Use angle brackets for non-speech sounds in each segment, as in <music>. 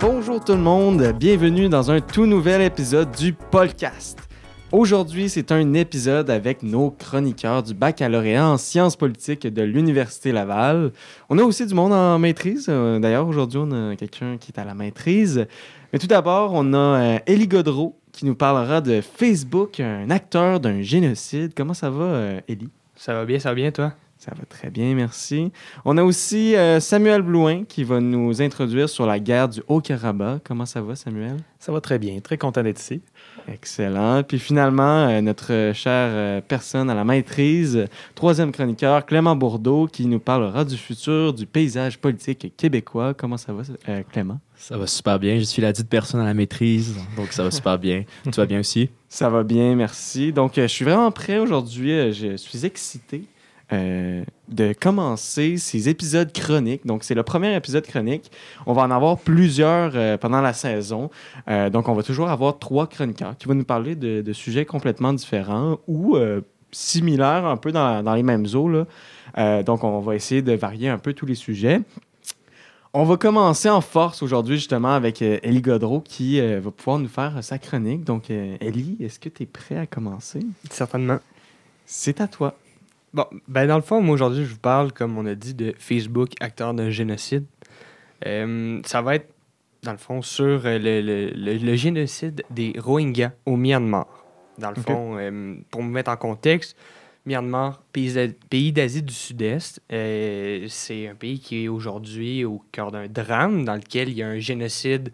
Bonjour tout le monde, bienvenue dans un tout nouvel épisode du podcast. Aujourd'hui, c'est un épisode avec nos chroniqueurs du baccalauréat en sciences politiques de l'Université Laval. On a aussi du monde en maîtrise. Euh, D'ailleurs, aujourd'hui, on a quelqu'un qui est à la maîtrise. Mais tout d'abord, on a euh, Élie Godreau qui nous parlera de Facebook, un acteur d'un génocide. Comment ça va, euh, Élie? Ça va bien, ça va bien, toi? Ça va très bien, merci. On a aussi euh, Samuel Blouin qui va nous introduire sur la guerre du Haut-Karabakh. Comment ça va, Samuel? Ça va très bien, très content d'être ici. Excellent. Puis finalement, euh, notre chère euh, personne à la maîtrise, troisième chroniqueur, Clément Bourdeau, qui nous parlera du futur du paysage politique québécois. Comment ça va, euh, Clément? Ça va super bien. Je suis la dite personne à la maîtrise, donc ça va super bien. tu vas bien aussi? Ça va bien, merci. Donc, je suis vraiment prêt aujourd'hui. Je suis excité euh, de commencer ces épisodes chroniques. Donc, c'est le premier épisode chronique. On va en avoir plusieurs euh, pendant la saison. Euh, donc, on va toujours avoir trois chroniqueurs qui vont nous parler de, de sujets complètement différents ou similaires, un peu dans, dans les mêmes eaux. là. Donc, on va essayer de varier un peu tous les sujets. On va commencer en force aujourd'hui, justement, avec Élie Godreau qui va pouvoir nous faire sa chronique. Donc, Élie, est-ce que tu es prêt à commencer? Certainement. C'est à toi. Bon, ben dans le fond, moi aujourd'hui, je vous parle, comme on a dit, de Facebook, acteur d'un génocide. Euh, ça va être, dans le fond, sur euh, le, le- le- le génocide des Rohingyas au Myanmar. Dans le fond, euh, pour me mettre en contexte, Myanmar, pays d'A- pays d'Asie du Sud-Est, euh, c'est un pays qui est aujourd'hui au cœur d'un drame dans lequel il y a un génocide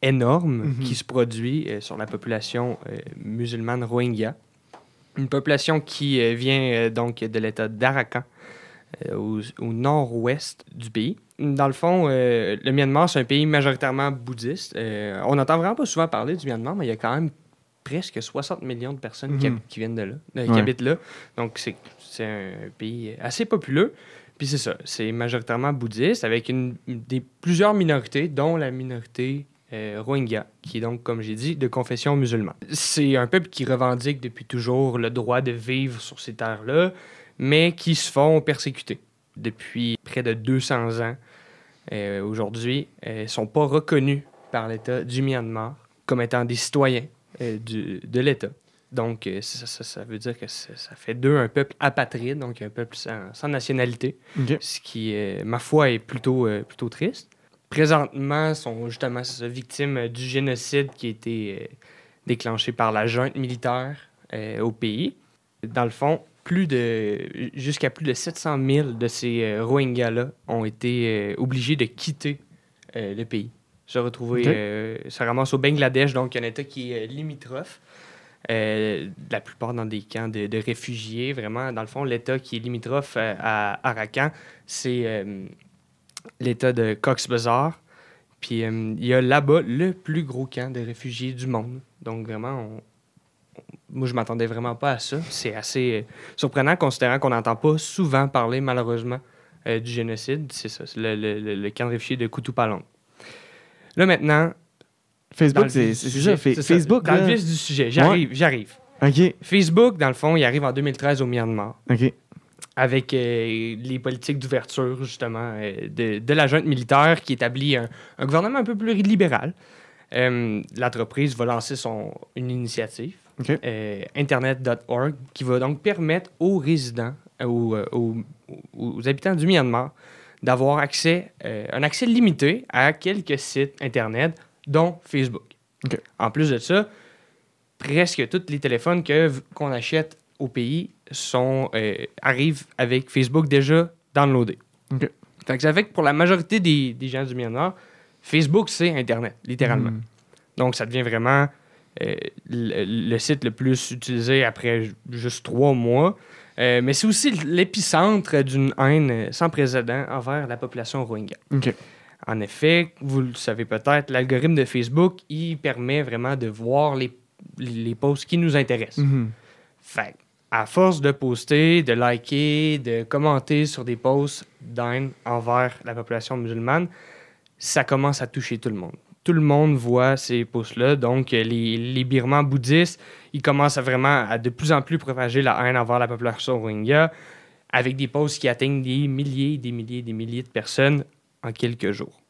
énorme Mhm. qui se produit sur la population musulmane Rohingya. Une population qui euh, vient euh, donc de l'État d'Arakan, euh, au, au nord-ouest du pays. Dans le fond, euh, le Myanmar, c'est un pays majoritairement bouddhiste. Euh, on n'entend vraiment pas souvent parler du Myanmar, mais il y a quand même presque 60 millions de personnes qui, Mhm. qui viennent de là, euh, Ouais. qui habitent là. Donc, c'est un pays assez populeux. Puis c'est ça, c'est majoritairement bouddhiste, avec une- des, plusieurs minorités, dont la minorité euh, Rohingya, qui est donc, comme j'ai dit, de confession musulmane. C'est un peuple qui revendique depuis toujours le droit de vivre sur ces terres-là, mais qui se font persécuter depuis près de 200 ans. Euh, Aujourd'hui, euh, ils ne sont pas reconnus par l'État du Myanmar comme étant des citoyens euh, du- de l'État. Donc, euh, ça, ça- ça veut dire que ça, fait d'eux un peuple apatride, donc un peuple sans, sans nationalité ce qui, euh, ma foi, est plutôt, euh, plutôt triste. Présentement, sont justement victimes euh, du génocide qui a été euh, déclenché par la junte militaire euh, au pays. Dans le fond, plus de jusqu'à plus de 700 000 de ces Rohingyas-là ont été obligés de quitter le pays. Se retrouver, Ok. euh, se ramassent au Bangladesh, donc un État qui est limitrophe. Euh, la plupart dans des camps de, de réfugiés. Vraiment, dans le fond, l'État qui est limitrophe à Arakan, c'est euh, l'État de Cox's Bazar. Puis euh, il y a là-bas le plus gros camp de réfugiés du monde. Donc vraiment, on- moi je m'attendais vraiment pas à ça. C'est assez euh, surprenant considérant qu'on n'entend pas souvent parler malheureusement euh, du génocide. C'est ça, le, le- le- camp de réfugiés de Kutupalong. Là maintenant, Facebook, c'est ça. Facebook, dans le vif du sujet, j'arrive, j'arrive. OK. Facebook, dans le fond, il arrive en 2013 au Myanmar OK. Avec euh, les politiques d'ouverture, justement, euh, de, de la junte militaire qui établit un, un gouvernement un peu plus libéral. Euh, L'entreprise va lancer son, une initiative, Internet.org, qui va donc permettre aux résidents, aux, aux- aux habitants du Myanmar, d'avoir accès, un accès limité à quelques sites Internet, dont Facebook. OK. En plus de ça, presque tous les téléphones qu'on achète au pays sont, euh, arrivent avec Facebook déjà downloadé. OK. Fait que ça fait que pour la majorité des, des gens du Myanmar, Facebook, c'est Internet, littéralement. Hmm. Donc, ça devient vraiment euh, le, le site le plus utilisé après ju- juste trois mois. Euh, mais c'est aussi l'épicentre d'une haine sans précédent envers la population rohingya. En effet, vous le savez peut-être, l'algorithme de Facebook, il permet vraiment de voir les, les posts qui nous intéressent. Fait que, à force de poster, de liker, de commenter sur des posts d'haine envers la population musulmane, ça commence à toucher tout le monde. Tout le monde voit ces posts-là. Donc, les, les Birmans bouddhistes, ils commencent vraiment à de plus en plus propager la haine envers la population Rohingya avec des posts qui atteignent des milliers, des milliers, des milliers de personnes en quelques jours.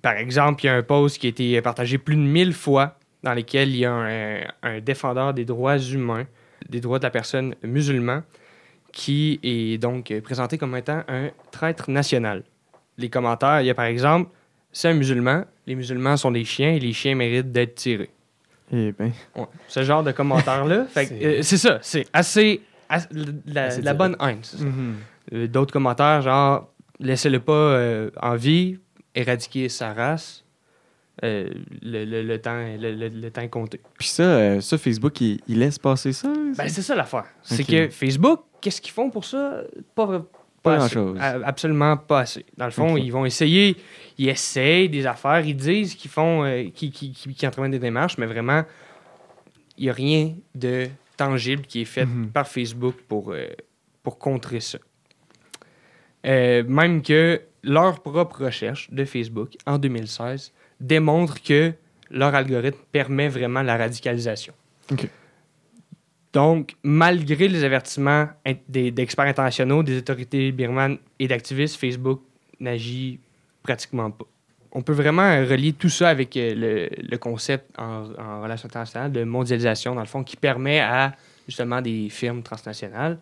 Par exemple, il y a un post qui a été partagé plus de 1000 fois dans lequel il y a un, un défendeur des droits humains, des droits de la personne musulman, qui est donc présenté comme étant un traître national. Les commentaires, il y a par exemple, c'est un musulman, les musulmans sont des chiens et les chiens méritent d'être tirés. Eh ben, Ouais. Ce genre de commentaires-là, <laughs> C'est- euh, c'est ça, c'est assez, la, Assez la bonne haine. mhm. Euh, D'autres commentaires, genre, laissez-le pas euh, en vie, éradiquer sa race, euh, le, le- le temps, le, le- temps compté. Puis ça, euh, ça Facebook, il, il laisse passer ça? Ben, c'est ça l'affaire. C'est que Facebook, qu'est-ce qu'ils font pour ça? Pas, Pas assez. grand-chose. Absolument pas assez. Dans le fond, ils vont essayer, ils essayent des affaires, ils disent qu'ils font, euh, qu'ils qui, qui, qui entreprennent des démarches, mais vraiment, il n'y a rien de tangible qui est fait Mhm. par Facebook pour, pour contrer ça. Même que leur propre recherche de Facebook en 2016 démontre que leur algorithme permet vraiment la radicalisation. Donc, malgré les avertissements d'experts internationaux, des autorités birmanes et d'activistes, Facebook n'agit pratiquement pas. On peut vraiment relier tout ça avec euh, le, le concept en, en relations internationales de mondialisation, dans le fond, qui permet à justement des firmes transnationales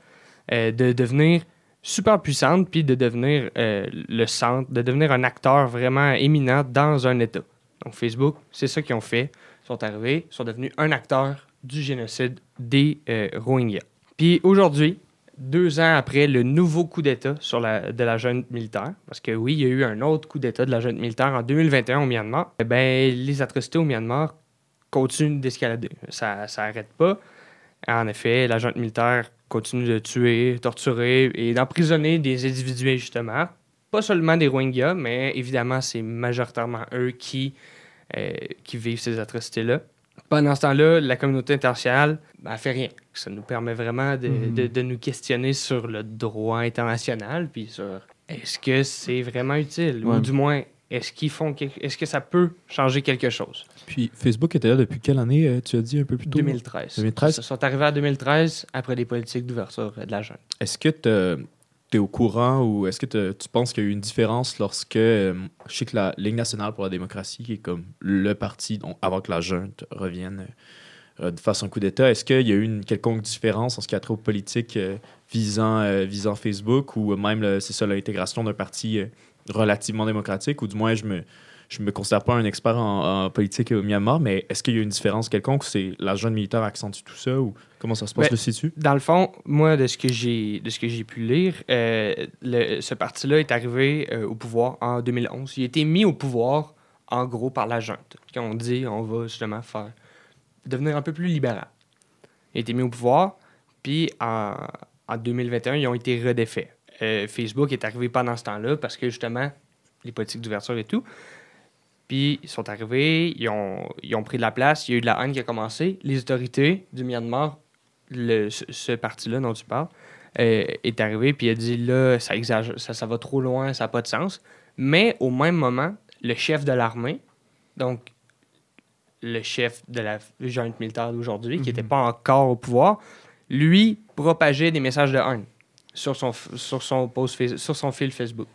euh, de devenir super puissantes, puis de devenir euh, le centre, de devenir un acteur vraiment éminent dans un État. Donc Facebook, c'est ça qu'ils ont fait. Ils sont arrivés, ils sont devenus un acteur du génocide des euh, Rohingyas. Puis aujourd'hui, deux ans après le nouveau coup d'État sur de la junte militaire, parce que oui, il y a eu un autre coup d'État de la junte militaire en 2021 au Myanmar, eh ben, les atrocités au Myanmar continuent d'escalader. Ça n'arrête pas. En effet, la junte militaire continue de tuer, torturer et d'emprisonner des individus, justement. Pas seulement des Rohingyas, mais évidemment, c'est majoritairement eux qui, euh, qui vivent ces atrocités-là. Pendant ce temps-là, la communauté internationale ne fait rien. Ça nous permet vraiment de, Mhm. de- de nous questionner sur le droit international, puis sur est-ce que c'est vraiment utile, Ouais. ou du moins, est-ce qu'ils font, est-ce que ça peut changer quelque chose? Puis Facebook était là depuis quelle année, euh, tu as dit un peu plus tôt? 2013. 2013. Ils sont arrivés à 2013 après des politiques d'ouverture de la junte. Est-ce que tu es au courant ou est-ce que te- tu penses qu'il y a eu une différence lorsque, euh, je sais que la Ligue nationale pour la démocratie, qui est comme le parti donc, avant que la junte revienne euh, de façon coup d'État, est-ce qu'il y a eu une quelconque différence en ce qui a trait aux politiques euh, visant, euh, visant Facebook ou même, c'est ça, l'intégration d'un parti euh, relativement démocratique ou du moins, je me, je me considère pas un expert en, en politique au Myanmar, mais est-ce qu'il y a une différence quelconque c'est la junte militaire accentue tout ça ou comment ça se passe Ben, le situ? Dans le fond, moi, de ce que j'ai, de ce que j'ai pu lire, euh, le- ce parti-là est arrivé euh, au pouvoir en 2011. Il a été mis au pouvoir, en gros, par la junte, qui ont dit on va justement faire devenir un peu plus libéral. Il a été mis au pouvoir, puis en, en 2021, ils ont été redéfaits. Euh, Facebook est arrivé pendant ce temps-là parce que justement, les politiques d'ouverture et tout. Puis ils sont arrivés, ils ont, ils ont pris de la place, il y a eu de la haine qui a commencé. Les autorités du Myanmar le, ce, ce parti-là dont tu parles euh, est arrivé puis il a dit là, ça, exagère, ça, ça va trop loin, ça n'a pas de sens. Mais au même moment, le chef de l'armée, donc le chef de la junte militaire d'aujourd'hui, qui n'était pas encore au pouvoir, lui propageait des messages de haine sur son, sur son, post sur son fil Facebook.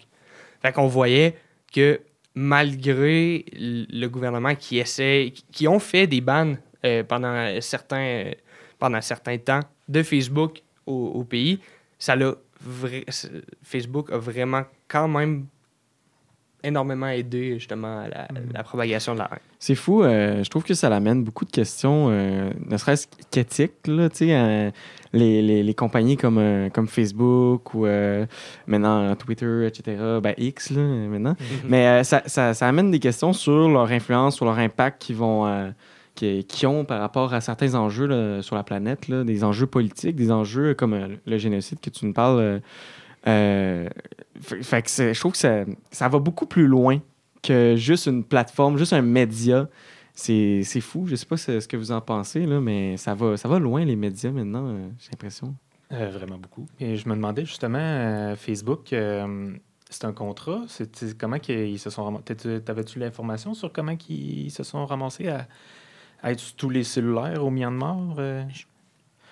Fait qu'on voyait que malgré le gouvernement qui essaie, qui- ont fait des bans euh, pendant certains, pendant certains temps de Facebook au, au pays, ça Facebook a vraiment quand même énormément aidé justement à la, la propagation de la haine. C'est fou. euh, je trouve que ça l'amène beaucoup de questions, euh, ne serait-ce qu'éthiques. Là, tu sais, euh, les, les, les compagnies comme, euh, comme Facebook ou maintenant Twitter, etc., ben X là, maintenant. Mais euh, ça, ça, ça amène des questions sur leur influence, sur leur impact qu'ils vont. qui, qui ont par rapport à certains enjeux là, sur la planète, là, des enjeux politiques, des enjeux comme euh, le génocide que tu nous parles. euh, fait, fait que c'est- je trouve que ça, ça va beaucoup plus loin que juste une plateforme, juste un média. C'est c'est fou. Je sais pas ce ce que vous en pensez, là, mais ça va, ça va loin, les médias, maintenant, euh, j'ai l'impression. Euh, vraiment beaucoup. Et je me demandais justement, euh, Facebook, euh, c'est un contrat? C'est, comment qu'ils se sont ramassés? T'avais-tu l'information sur comment qu'ils se sont ramassés à, à être sur tous les cellulaires au Myanmar? euh?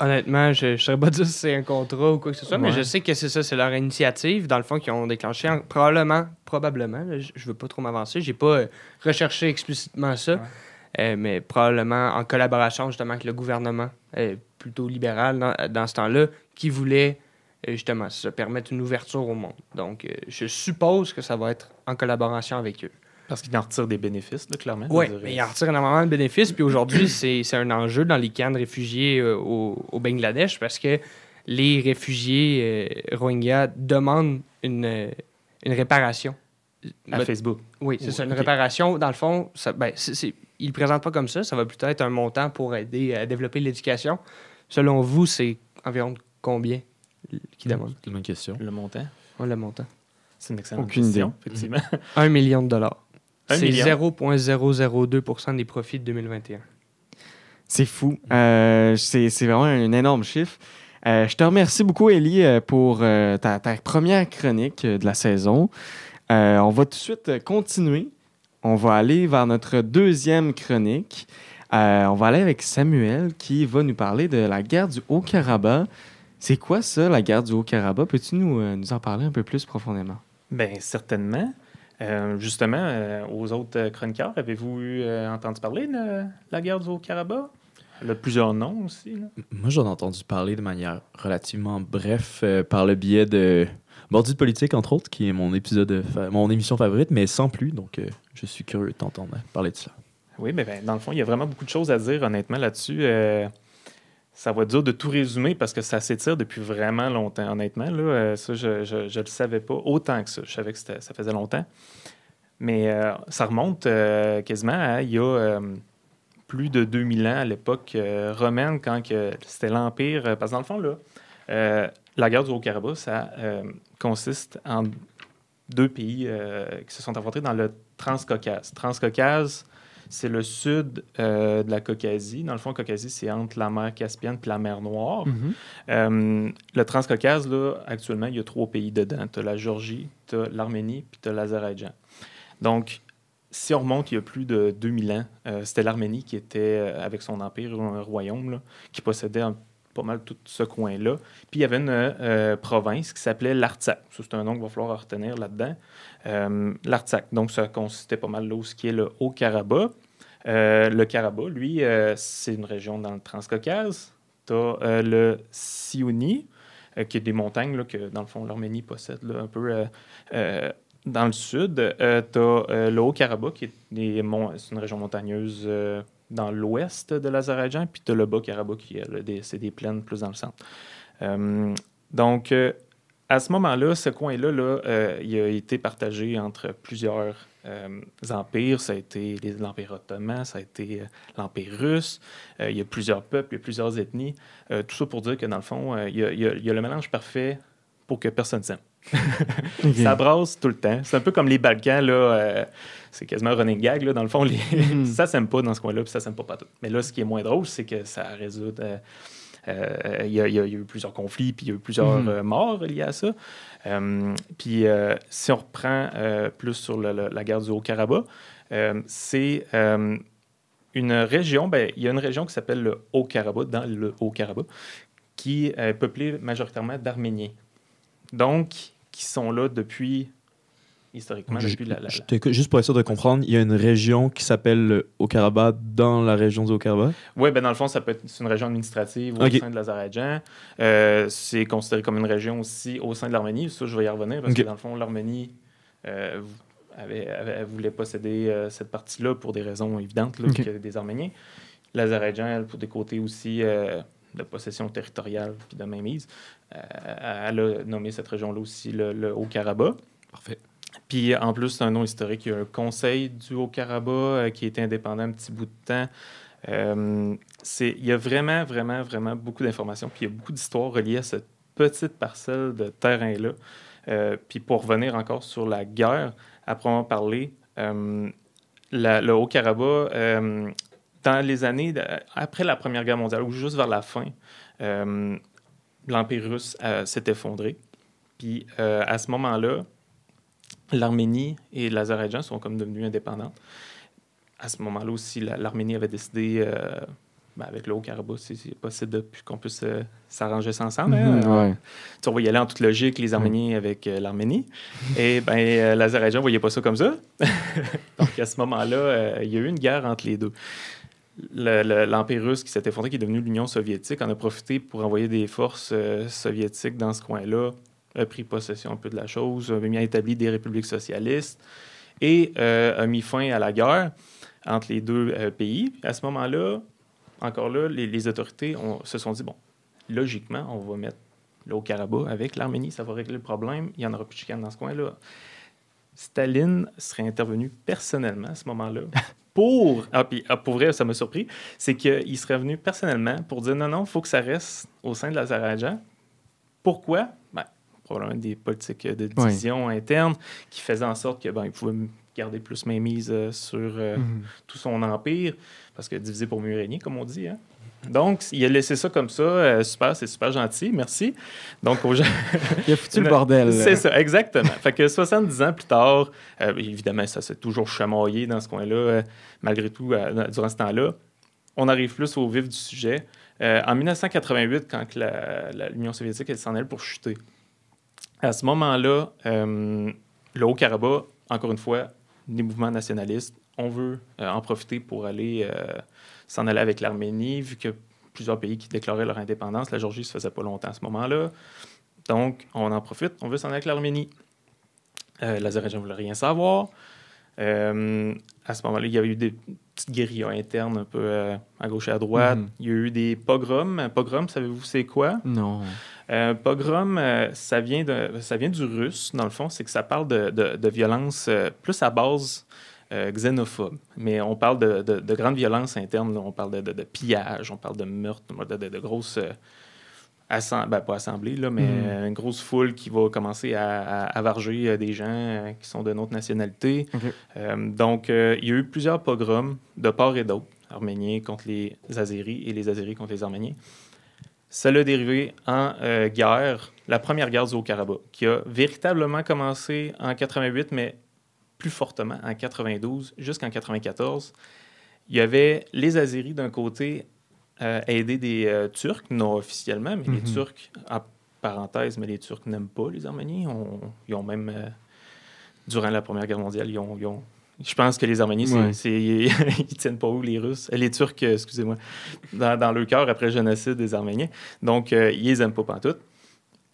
Honnêtement, je ne saurais pas dire si c'est un contrat ou quoi que ce soit, mais je sais que c'est ça, c'est leur initiative, dans le fond, qu'ils ont déclenché. en- probablement, probablement, là, je ne veux pas trop m'avancer, j'ai pas euh, recherché explicitement ça, Ouais. euh, mais probablement en collaboration justement avec le gouvernement, euh, plutôt libéral dans, dans ce temps-là, qui voulait justement se permettre une ouverture au monde. Donc, je suppose que ça va être en collaboration avec eux. Parce qu'ils en retirent des bénéfices, là, clairement. Oui, mais il en retire énormément de bénéfices. Puis aujourd'hui, <clears throat> c'est c'est un enjeu dans les camps de réfugiés euh, au, au Bangladesh parce que les réfugiés euh, Rohingyas demandent une, euh, une réparation. À Facebook. oui, c'est ça, une réparation. Dans le fond, ça, ben, ils ne le présentent pas comme ça. Ça va plutôt être un montant pour aider à développer l'éducation. Selon vous, c'est environ combien qui demandent? C'est une bonne question. Le montant? Ouais, le montant? C'est une excellente Aucune question, idée. effectivement. <laughs> Un million de dollars. C'est million? 0,002 des profits de 2021. C'est fou. Euh, c'est c'est vraiment un énorme chiffre. Euh, je te remercie beaucoup, Ellie, euh, pour euh, ta, ta première chronique de la saison. Euh, on va tout de suite continuer. On va aller vers notre deuxième chronique. Euh, on va aller avec Samuel qui va nous parler de la guerre du Haut-Karabakh. C'est quoi ça, la guerre du Haut-Karabakh? Peux-tu nous, euh, nous en parler un peu plus profondément? Bien, certainement. Euh, justement, euh, aux autres euh, chroniqueurs, avez-vous euh, entendu parler de la guerre du Haut-Karabakh? Elle a plusieurs noms aussi. là. Moi, j'en ai entendu parler de manière relativement bref par le biais de Mordu de politique, entre autres, qui est mon épisode, mon émission favorite, mais sans plus. Donc, je suis curieux de t'entendre parler de cela. Oui, mais ben, dans le fond, il y a vraiment beaucoup de choses à dire, honnêtement, là-dessus. Ça va être dur de tout résumer parce que ça s'étire depuis vraiment longtemps, honnêtement. Là, Euh, ça, je ne le savais pas autant que ça. Je savais que ça faisait longtemps. Mais euh, ça remonte euh, quasiment à il y a plus de 2000 ans, à l'époque romaine, quand c'était l'Empire. Parce que dans le fond, là, la guerre du Haut-Karabakh, ça consiste en deux pays qui se sont affrontés dans le Transcaucase. Transcaucase, c'est le sud euh, de la Caucasie. Dans le fond, Caucasie, c'est entre la mer Caspienne et la mer Noire. Euh, le Transcaucase, là, actuellement, il y a trois pays dedans. Tu as la Géorgie, tu as l'Arménie, puis tu as l'Azerbaïdjan. Donc, si on remonte il y a plus de 2000 ans, euh, c'était l'Arménie qui était, avec son empire, un royaume, là, qui possédait un- pas mal tout ce coin-là. Puis il y avait une euh, province qui s'appelait l'Artsakh. C'est un nom qu'il va falloir retenir là-dedans. Euh, L'Artsakh. Donc, ça consistait pas mal là où ce qui est le Haut-Karabakh. Euh, le Karabakh, lui, euh, c'est une région dans le Transcaucase. Tu as le Siouni, euh, qui est des montagnes là, que, dans le fond, l'Arménie possède là, un peu euh, euh, dans le sud. tu as le Haut-Karabakh, qui est des c'est une région montagneuse euh, dans l'ouest de l'Azerbaïdjan. Puis tu as le Bas-Karabakh, qui c'est des plaines plus dans le centre. Euh, donc, euh, à ce moment-là, ce coin-là, là, euh, il a été partagé entre plusieurs euh, empires. Ça a été l'Empire ottoman, ça a été euh, l'Empire russe. Euh, il y a plusieurs peuples, il y a plusieurs ethnies. Euh, tout ça pour dire que, dans le fond, il, y a, il y a- il y a le mélange parfait pour que personne s'aime. <laughs> Ok. Ça brasse tout le temps. C'est un peu comme les Balkans, là. c'est quasiment un running gag, là. Dans le fond, les... Mhm. <laughs> ça s'aime pas dans ce coin-là, puis ça s'aime pas partout. Mais là, ce qui est moins drôle, c'est que ça résout. Euh, il y, a- y y eu plusieurs conflits, puis il y a eu plusieurs Mhm. euh, morts liés à ça. Euh, puis si on reprend plus sur le- le- la guerre du Haut-Karabakh, c'est une région, ben, il y a une région qui s'appelle le Haut-Karabakh, dans le Haut-Karabakh, qui est peuplée majoritairement d'Arméniens. Donc, qui sont là depuis, historiquement, Je- depuis la... la- juste pour être sûr de comprendre, il y a une région qui s'appelle le Haut-Karabakh dans la région du Haut-Karabakh. Oui, ben dans le fond, ça peut être c'est une région administrative au sein de l'Azerbaïdjan. Euh, c'est considéré comme une région aussi au sein de l'Arménie. Ça, je vais y revenir parce que dans le fond, l'Arménie euh, avait, avait- voulait posséder euh, cette partie-là pour des raisons évidentes, là, Ok. qu'il y a des Arméniens. L'Azerbaïdjan, elle, pour des côtés aussi euh, de possession territoriale puis de mainmise, euh, elle a nommé cette région-là aussi le, le Haut-Karabakh. Parfait. Puis en plus, c'est un nom historique. Il y a un conseil du Haut-Karabakh euh, qui était indépendant un petit bout de temps. Euh, il y a vraiment, vraiment, vraiment beaucoup d'informations. Puis il y a beaucoup d'histoires reliées à cette petite parcelle de terrain-là. Euh, puis pour revenir encore sur la guerre, après avoir parlé, euh, le Haut-Karabakh, euh, dans les années après la Première Guerre mondiale, ou juste vers la fin, l'Empire russe s'est effondré. Puis à ce moment-là, l'Arménie et l'Azerbaïdjan sont comme devenus indépendants. À ce moment-là aussi, la- l'Arménie avait décidé, euh, ben, avec le Haut-Karabakh, si c'est possible qu'on puisse euh, s'arranger ça ensemble. hein. Mhm, ouais. Tu on va y aller en toute logique, les Arméniens avec euh, l'Arménie. Et ben, l'Azerbaïdjan ne voyait pas ça comme ça. <laughs> Donc, à ce moment-là, il y a eu une guerre entre les deux. Le- le- L'Empire russe qui s'est effondré, qui est devenu l'Union soviétique, en a profité pour envoyer des forces soviétiques dans ce coin-là, a pris possession un peu de la chose, a mis à établir des républiques socialistes et euh, a mis fin à la guerre entre les deux euh, pays. À ce moment-là, encore là, les, les autorités ont- se sont dit, bon, logiquement, on va mettre le Haut-Karabakh avec l'Arménie, ça va régler le problème, il n'y en aura plus de chicane dans ce coin-là. Staline serait intervenu personnellement à ce moment-là <laughs> pour. Ah, puis ah, pour vrai, ça m'a surpris. C'est qu'il serait venu personnellement pour dire non, non, il faut que ça reste au sein de l'Azerbaïdjan. Pourquoi? Ben, probablement des politiques de division interne qui faisaient en sorte que ben, il pouvait garder plus mainmise euh, sur euh, Mhm. tout son empire, parce que divisé pour mieux régner, comme on dit. hein. Donc, il a laissé ça comme ça. euh, super, c'est super gentil. Merci. Donc, aux gens. <laughs> Il a foutu le bordel. C'est ça, exactement. fait que 70 ans plus tard, évidemment, ça s'est toujours chamaillé dans ce coin-là, malgré tout, durant ce temps-là. On arrive plus au vif du sujet. En 1988, quand l'Union soviétique s'en allait pour chuter, à ce moment-là, euh, le Haut-Karabakh, encore une fois, des mouvements nationalistes, on veut euh, en profiter pour aller euh, s'en aller avec l'Arménie, vu que plusieurs pays qui déclaraient leur indépendance, la Géorgie se faisait pas longtemps à ce moment-là. Donc, on en profite, on veut s'en aller avec l'Arménie. Euh, L'Azerbaïdjan ne voulait rien savoir. Euh, à ce moment-là, il y a eu des petites guérillas internes un peu euh, à gauche et à droite. Mhm. Il y a eu des pogroms. Pogrom, savez-vous c'est quoi? Non. Euh, pogrom, euh, ça, vient de, ça vient du russe, dans le fond. C'est que ça parle de, de, de violence euh, plus à base euh, xénophobe. Mais on parle de, de, de grandes violences internes. là. On parle de, pillage, on parle de meurtre, de, grosses... euh, assem- ben, pas assemblées, là, mais euh, une grosse foule qui va commencer à, à avarger des gens qui sont de notre nationalité. Donc, il y a eu plusieurs pogroms de part et d'autre, arméniens contre les Azéris et les Azéris contre les Arméniens. Ça l'a dérivé en euh, guerre, la première guerre du Haut-Karabakh, qui a véritablement commencé en 88, mais plus fortement en 92 jusqu'en 94. Il y avait les Azéris d'un côté euh, aider des euh, Turcs, non officiellement, mais les Mhm. Turcs, en parenthèse, mais les Turcs n'aiment pas les Arméniens. On- ils ont même, euh, durant la Première Guerre mondiale, ils ont, ils ont- je pense que les Arméniens, Ouais. c'est- <laughs> ils tiennent pas où les Russes, les Turcs, euh, excusez-moi, dans, dans le cœur après le génocide des Arméniens. Donc, euh, ils les aiment pas pantoute.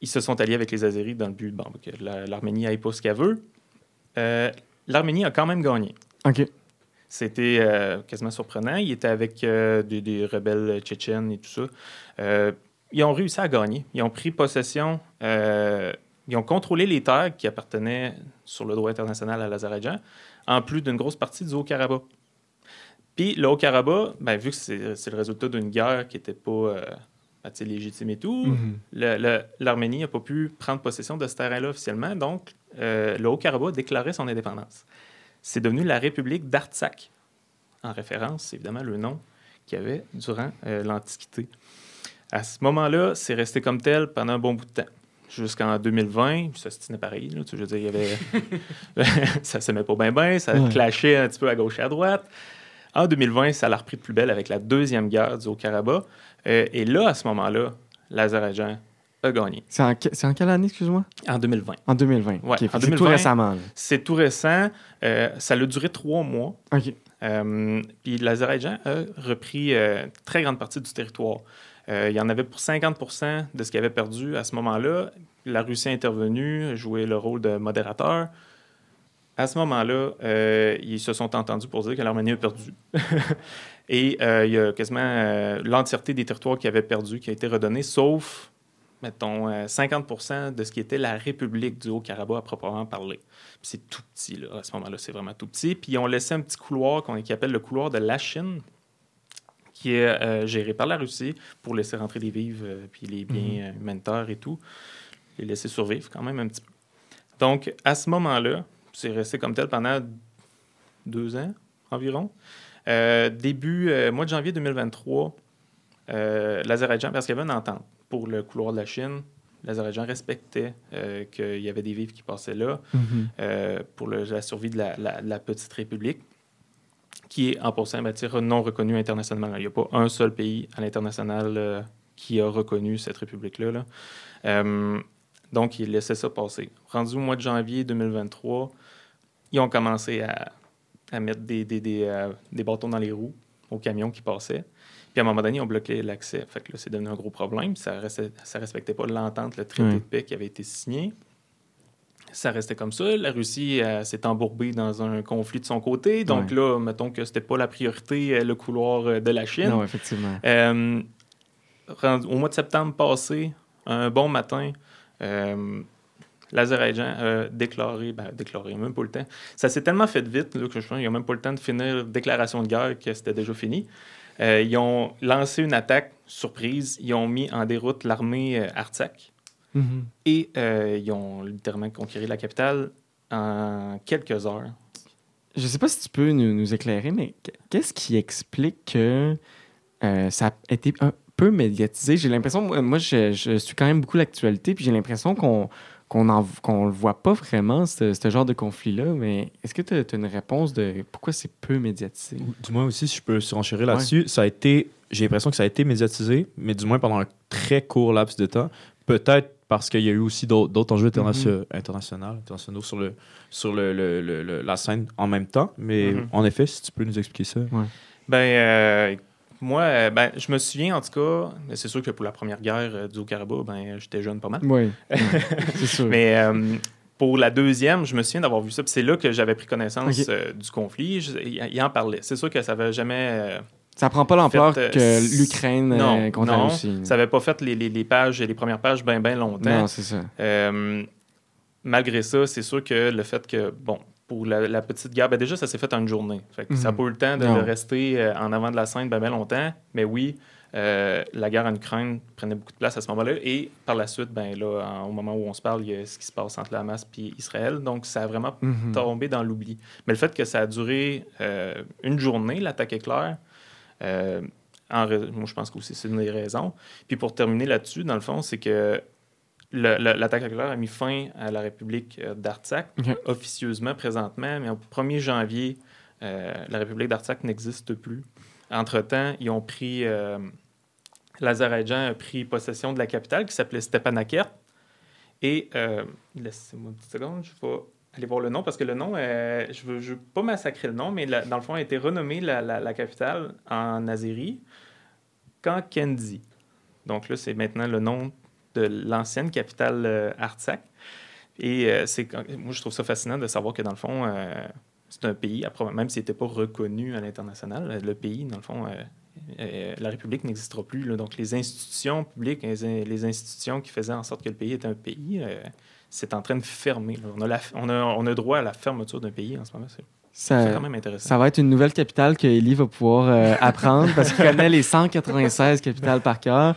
Ils se sont alliés avec les Azéris dans le but bon, que la- l'Arménie aille pas ce qu'elle veut. Euh, L'Arménie a quand même gagné. OK. C'était euh, quasiment surprenant. Il était avec des, des rebelles tchétchènes et tout ça. Ils ont réussi à gagner. Ils ont pris possession, ils ont contrôlé les terres qui appartenaient sur le droit international à l'Azerbaïdjan, en plus d'une grosse partie du Haut-Karabakh. Puis le Haut-Karabakh, ben, vu que c'est le résultat d'une guerre qui n'était pas euh, ben, légitime et tout, Mhm. l'Arménie n'a pas pu prendre possession de ce terrain-là officiellement, donc euh, le Haut-Karabakh déclarait son indépendance. C'est devenu la République d'Artsakh, en référence, évidemment, le nom qu'il y avait durant euh, l'Antiquité. À ce moment-là, c'est resté comme tel pendant un bon bout de temps. Jusqu'en 2020, ça se tenait pareil. Là, tu sais, je veux dire, il y avait... <laughs> <laughs> ça se met pas bien bien, ça Ouais. clashait un petit peu à gauche et à droite. En 2020, ça l'a repris de plus belle avec la deuxième guerre du Haut-Karabakh. Euh, et là, à ce moment-là, l'Azerbaïdjan a gagné. C'est en, en quelle année, excuse-moi? En 2020. En 2020. Ouais, c'est tout 2020. récemment. C'est tout récent. Euh, ça a duré trois mois. OK. Euh, puis l'Azerbaïdjan a repris euh, une très grande partie du territoire. Euh, il y en avait pour 50% de ce qu'il avait perdu à ce moment-là. La Russie est intervenue, joué le rôle de modérateur. À ce moment-là, euh, ils se sont entendus pour dire que l'Arménie a perdu. <laughs> Et euh, il y a quasiment l'entièreté des territoires qui avaient perdu qui a été redonné, sauf, mettons, euh, 50% de ce qui était la République du Haut-Karabakh à proprement parler. C'est tout petit, là, à ce moment-là, c'est vraiment tout petit. Puis ils ont laissé un petit couloir qu'on qui appelle le couloir de Lachin, qui est euh, géré par la Russie pour laisser rentrer les vivres, euh, puis les biens euh, humanitaires et tout, les laisser survivre quand même un petit peu. Donc, à ce moment-là, c'est resté comme tel pendant deux ans environ. Euh, début, mois de janvier 2023, euh, l'Azerbaïdjan, parce qu'il y avait une entente pour le couloir de la Chine, l'Azerbaïdjan respectait euh, qu'il y avait des vivres qui passaient là Mhm. euh, pour le- la survie de la, la- la petite république, qui est en passant matière non reconnue internationalement. Il n'y a pas un seul pays à l'international euh, qui a reconnu cette république-là. là. Euh, donc, ils laissaient ça passer. Rendu au mois de janvier 2023, ils ont commencé à, à mettre des, des, des, euh, des bâtons dans les roues aux camions qui passaient. Puis à un moment donné, ils ont bloqué l'accès. Fait que là, c'est devenu un gros problème. Ça ne respectait pas l'entente, le traité de paix qui avait été signé. Ça restait comme ça. La Russie euh, s'est embourbée dans un conflit de son côté. Donc Ouais. là, mettons que c'était pas la priorité, euh, le couloir euh, de la Chine. Non, effectivement. Euh, au mois de septembre passé, un bon matin, euh, l'Azerbaïdjan a déclaré, ben, déclaré, même pas le temps. Ça s'est tellement fait vite là, que je pense qu'il n'y a même pas le temps de finir déclaration de guerre que c'était déjà fini. Euh, ils ont lancé une attaque surprise. Ils ont mis en déroute l'armée euh, Mhm. et euh, ils ont littéralement conquis la capitale en quelques heures. Je sais pas si tu peux nous, nous éclairer, mais qu- qu'est-ce qui explique que euh, ça a été un peu médiatisé? J'ai l'impression, moi, je, je suis quand même beaucoup l'actualité, puis j'ai l'impression qu'on qu'on en- qu'on le voit pas vraiment, ce, ce genre de conflit-là. Mais est-ce que tu as, une réponse de pourquoi c'est peu médiatisé? Du moins aussi, si je peux surenchérir là-dessus, ça a été, j'ai l'impression que ça a été médiatisé, mais du moins pendant un très court laps de temps. Peut-être parce qu'il y a eu aussi d'autres enjeux internationaux, internationaux, internationaux sur, le, sur le, le- le- le- la scène en même temps. Mais Mhm. en effet, si tu peux nous expliquer ça. Ben, euh, moi, euh, ben, je me souviens en tout cas, c'est sûr que pour la première guerre euh, du Haut-Karabakh, ben, j'étais jeune pas mal. Oui, <laughs> c'est sûr. Mais euh, pour la deuxième, je me souviens d'avoir vu ça. Puis c'est là que j'avais pris connaissance euh, du conflit. Il en parlait. C'est sûr que ça n'avait jamais. Ça prend pas l'ampleur euh, que l'Ukraine euh, non, contre la non, Russie. ça n'avait pas fait les, les- les pages, les premières pages bien, bien longtemps. Non, c'est ça. Euh, malgré ça, c'est sûr que le fait que, bon, pour la, la petite guerre, ben déjà, ça s'est fait en une journée. Fait que Ça n'a Mhm. pas eu le temps de, rester en avant de la scène bien, bien longtemps. Mais oui, euh, la guerre en Ukraine prenait beaucoup de place à ce moment-là. Et par la suite, ben, là, en- au moment où on se parle, il y a ce qui se passe entre la Hamas et Israël. Donc, ça a vraiment Mhm. tombé dans l'oubli. Mais le fait que ça a duré euh, une journée, l'attaque éclair, euh, en moi, je pense que c'est une des raisons. Puis pour terminer là-dessus, dans le fond, c'est que l'attaque éclair a mis fin à la République euh, d'Artsakh, officieusement présentement, mais au 1er janvier, euh, la République d'Artsakh n'existe plus. Entre-temps, ils ont pris... euh, L'Azerbaïdjan a pris possession de la capitale qui s'appelait Stepanakert. Et, euh, laissez-moi une petite seconde, je vais aller voir le nom parce que le nom, euh, je je veux pas massacrer le nom, mais dans le fond, a été renommée la, capitale en Azérie Kankendi. Donc là, c'est maintenant le nom de l'ancienne capitale euh, Artsakh. Et euh, quand- moi, je trouve ça fascinant de savoir que dans le fond, euh, c'est un pays, même s'il n'était pas reconnu à l'international, le pays, dans le fond, euh, euh, la République n'existera plus. Donc, les institutions publiques, les, les institutions qui faisaient en sorte que le pays était un pays, euh, c'est en train de fermer. là. On, a la- on, a, on a droit à la fermeture d'un pays en ce moment. Ça, quand même intéressant. ça va être une nouvelle capitale que Ellie va pouvoir euh, apprendre parce qu'il connaît les 196 capitales par cœur.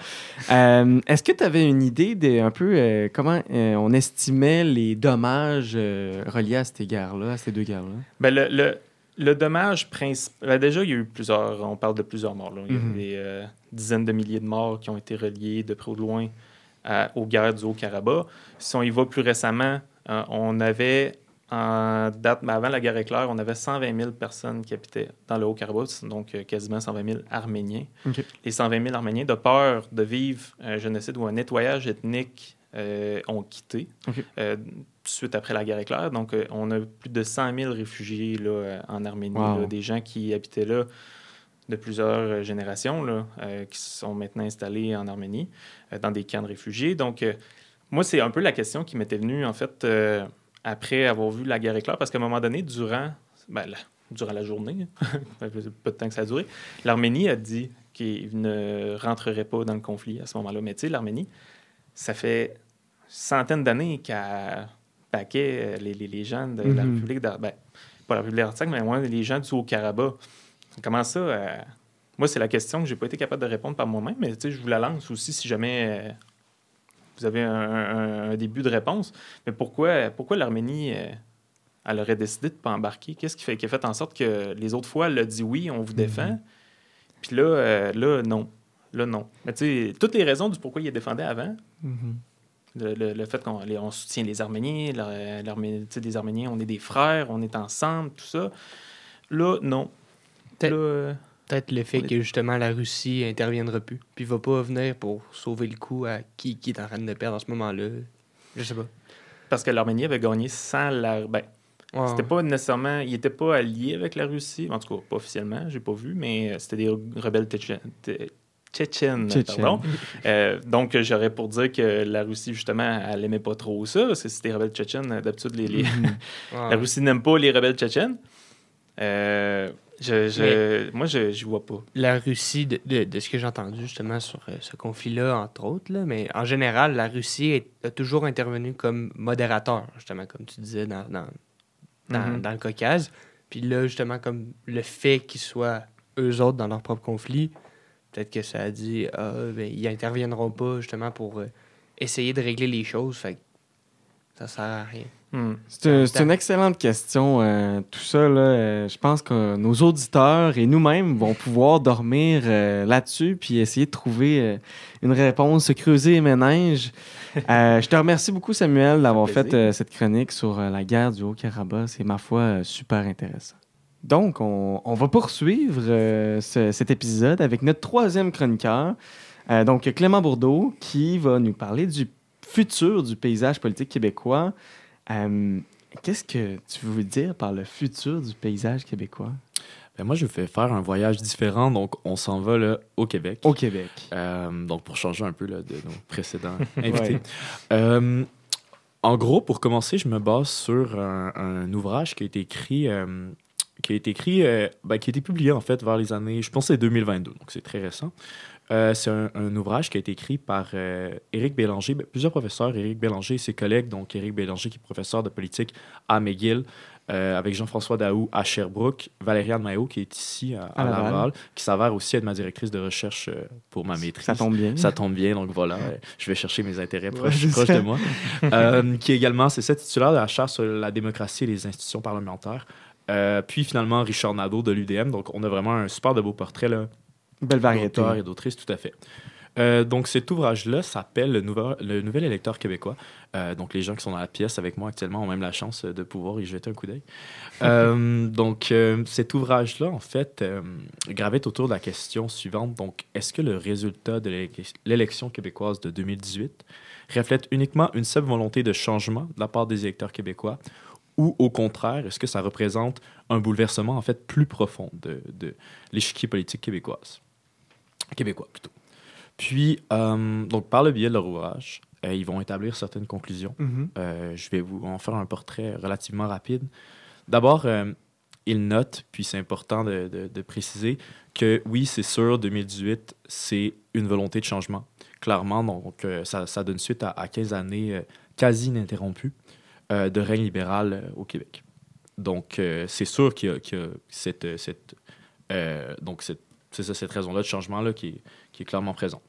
Euh, Est-ce que tu avais une idée de un peu euh, comment on estimait les dommages reliés à ces guerres-là, à ces deux guerres-là? Ben, le, le, le dommage principal. ben, déjà, il y a eu plusieurs. On parle de plusieurs morts. là. Il y a eu Mhm. des dizaines de milliers de morts qui ont été reliés de près ou de loin à- aux guerres du Haut-Karabakh. Si on y va plus récemment, euh, on avait, en date, mais avant la guerre éclair, on avait 120 000 personnes qui habitaient dans le Haut-Karabakh, donc euh, quasiment 120 000 Arméniens. Les 120 000 Arméniens, de peur de vivre un génocide ou un nettoyage ethnique, euh, ont quitté OK. euh, suite après la guerre éclair. Donc, euh, on a plus de 100 000 réfugiés là, en Arménie, Wow. là, des gens qui habitaient là de plusieurs euh, générations, là, euh, qui sont maintenant installés en Arménie, euh, dans des camps de réfugiés. Donc, moi, c'est un peu la question qui m'était venue, en fait, après avoir vu la guerre éclair, parce qu'à un moment donné, durant, ben, la, durant la journée, <laughs> peu de temps que ça a duré, l'Arménie a dit qu'il ne rentrerait pas dans le conflit à ce moment-là. Mais tu sais, l'Arménie, ça fait centaines d'années qu'elle paquait euh, les, les, les gens de la Mhm. République ben, pas la République d'Artsakh, mais moins les gens du Haut-Karabakh. Comment ça? euh, Moi, c'est la question que j'ai pas été capable de répondre par moi-même, mais je vous la lance aussi si jamais euh, vous avez un, un- un début de réponse. Mais pourquoi, pourquoi l'Arménie, euh, elle aurait décidé de ne pas embarquer? Qu'est-ce qui, fait, qui a fait en sorte que les autres fois, elle a dit oui, on vous défend, puis là, euh, là, non. Là, non. Mais tu sais, toutes les raisons du pourquoi il est défendu avant, Le, le- le fait qu'on les- on soutient les Arméniens, les Arméniens, on est des frères, on est ensemble, tout ça. Là, non. Peut-être- euh, Peut-être le fait On est- que justement la Russie interviendra plus. Puis va pas venir pour sauver le coup à qui, qui est en train de perdre en ce moment-là. Je sais pas. parce que l'Arménie avait gagné sans la. Ben, C'était pas nécessairement. Il était pas allié avec la Russie. En tout cas, pas officiellement, j'ai pas vu, mais euh, c'était des rebelles tchétchènes. pardon. <laughs> Euh, donc, euh, j'aurais pour dire que la Russie, justement, elle aimait pas trop ça, parce que c'était des rebelles tchétchènes. D'habitude, les, les- <laughs> Mhm. Ouais. la Russie n'aime pas les rebelles tchétchènes. Euh, je, je- moi, je j'y vois pas. La Russie, de, de- de ce que j'ai entendu justement sur euh, ce conflit-là, entre autres, là, mais en général, la Russie est- a toujours intervenu comme modérateur, justement, comme tu disais, dans, dans, dans, Mhm. dans le Caucase. Puis là, justement, comme le fait qu'ils soient eux autres dans leur propre conflit, peut-être que ça a dit, ah, ben, ils interviendront pas, justement, pour euh, essayer de régler les choses. Fait que ça sert à rien. Hmm. C'est un- c'est une excellente question. euh, tout ça, là, euh, je pense que nos auditeurs et nous-mêmes vont pouvoir dormir euh, là-dessus puis essayer de trouver une réponse, se creuser les méninges. <laughs> Je te remercie beaucoup, Samuel, d'avoir fait cette chronique sur la guerre du Haut-Karabakh. C'est, ma foi, super intéressant. Donc, on, on va poursuivre ce- cet épisode avec notre troisième chroniqueur, donc Clément Bourdeau, qui va nous parler du futur du paysage politique québécois. Euh, Qu'est-ce que tu veux dire par le futur du paysage québécois? Ben, moi, je vais faire un voyage différent. Donc, on s'en va là, au Québec. au Québec? Euh, donc, pour changer un peu là, de nos précédents <laughs> invités. Ouais. Euh, en gros, pour commencer, je me base sur un, un ouvrage qui a été écrit, qui a été écrit, euh, ben, qui a été publié en fait vers les années, je pense, que c'est 2022, donc c'est très récent. Euh, c'est un, un ouvrage qui a été écrit par euh, Éric Bélanger, ben, plusieurs professeurs, Éric Bélanger et ses collègues, donc Éric Bélanger qui est professeur de politique à McGill, euh, avec Jean-François Daou à Sherbrooke, Valériane Maillot qui est ici à, à À Laval. Laval, qui s'avère aussi être ma directrice de recherche pour ma maîtrise. Ça tombe bien. Ça tombe bien, donc voilà, je vais chercher mes intérêts proches, de moi. Qui également, c'est ça, titulaire de la Charte sur la démocratie et les institutions parlementaires. Puis finalement, Richard Nadeau de l'UDM. Donc, on a vraiment un super de beau portrait là, Belle variété. d'auteurs et d'autrices, tout à fait. Euh, donc, cet ouvrage-là s'appelle le, Nouvel- le Nouvel électeur québécois. Euh, donc, les gens qui sont dans la pièce avec moi actuellement ont même la chance euh, de pouvoir y jeter un coup d'œil. <laughs> Euh, donc, cet ouvrage-là, en fait, gravite autour de la question suivante. Donc, est-ce que le résultat de l'élec- l'élection québécoise de 2018 reflète uniquement une seule volonté de changement de la part des électeurs québécois ou au contraire, est-ce que ça représente un bouleversement en fait plus profond de, de l'échiquier politique québécoise? Québécois plutôt. Puis, euh, donc par le biais de leur ouvrage, euh, ils vont établir certaines conclusions. Mhm. Euh, je vais vous en faire un portrait relativement rapide. D'abord, ils notent, puis c'est important de, de- de préciser, que oui, c'est sûr, 2018, c'est une volonté de changement. Clairement, donc ça, ça donne suite à, à 15 années quasi ininterrompues de règne libéral au Québec. Donc, c'est sûr qu'il y a, qu'il y a cette, cette, donc cette, c'est ça, cette raison-là de changement-là qui est, qui est clairement présente.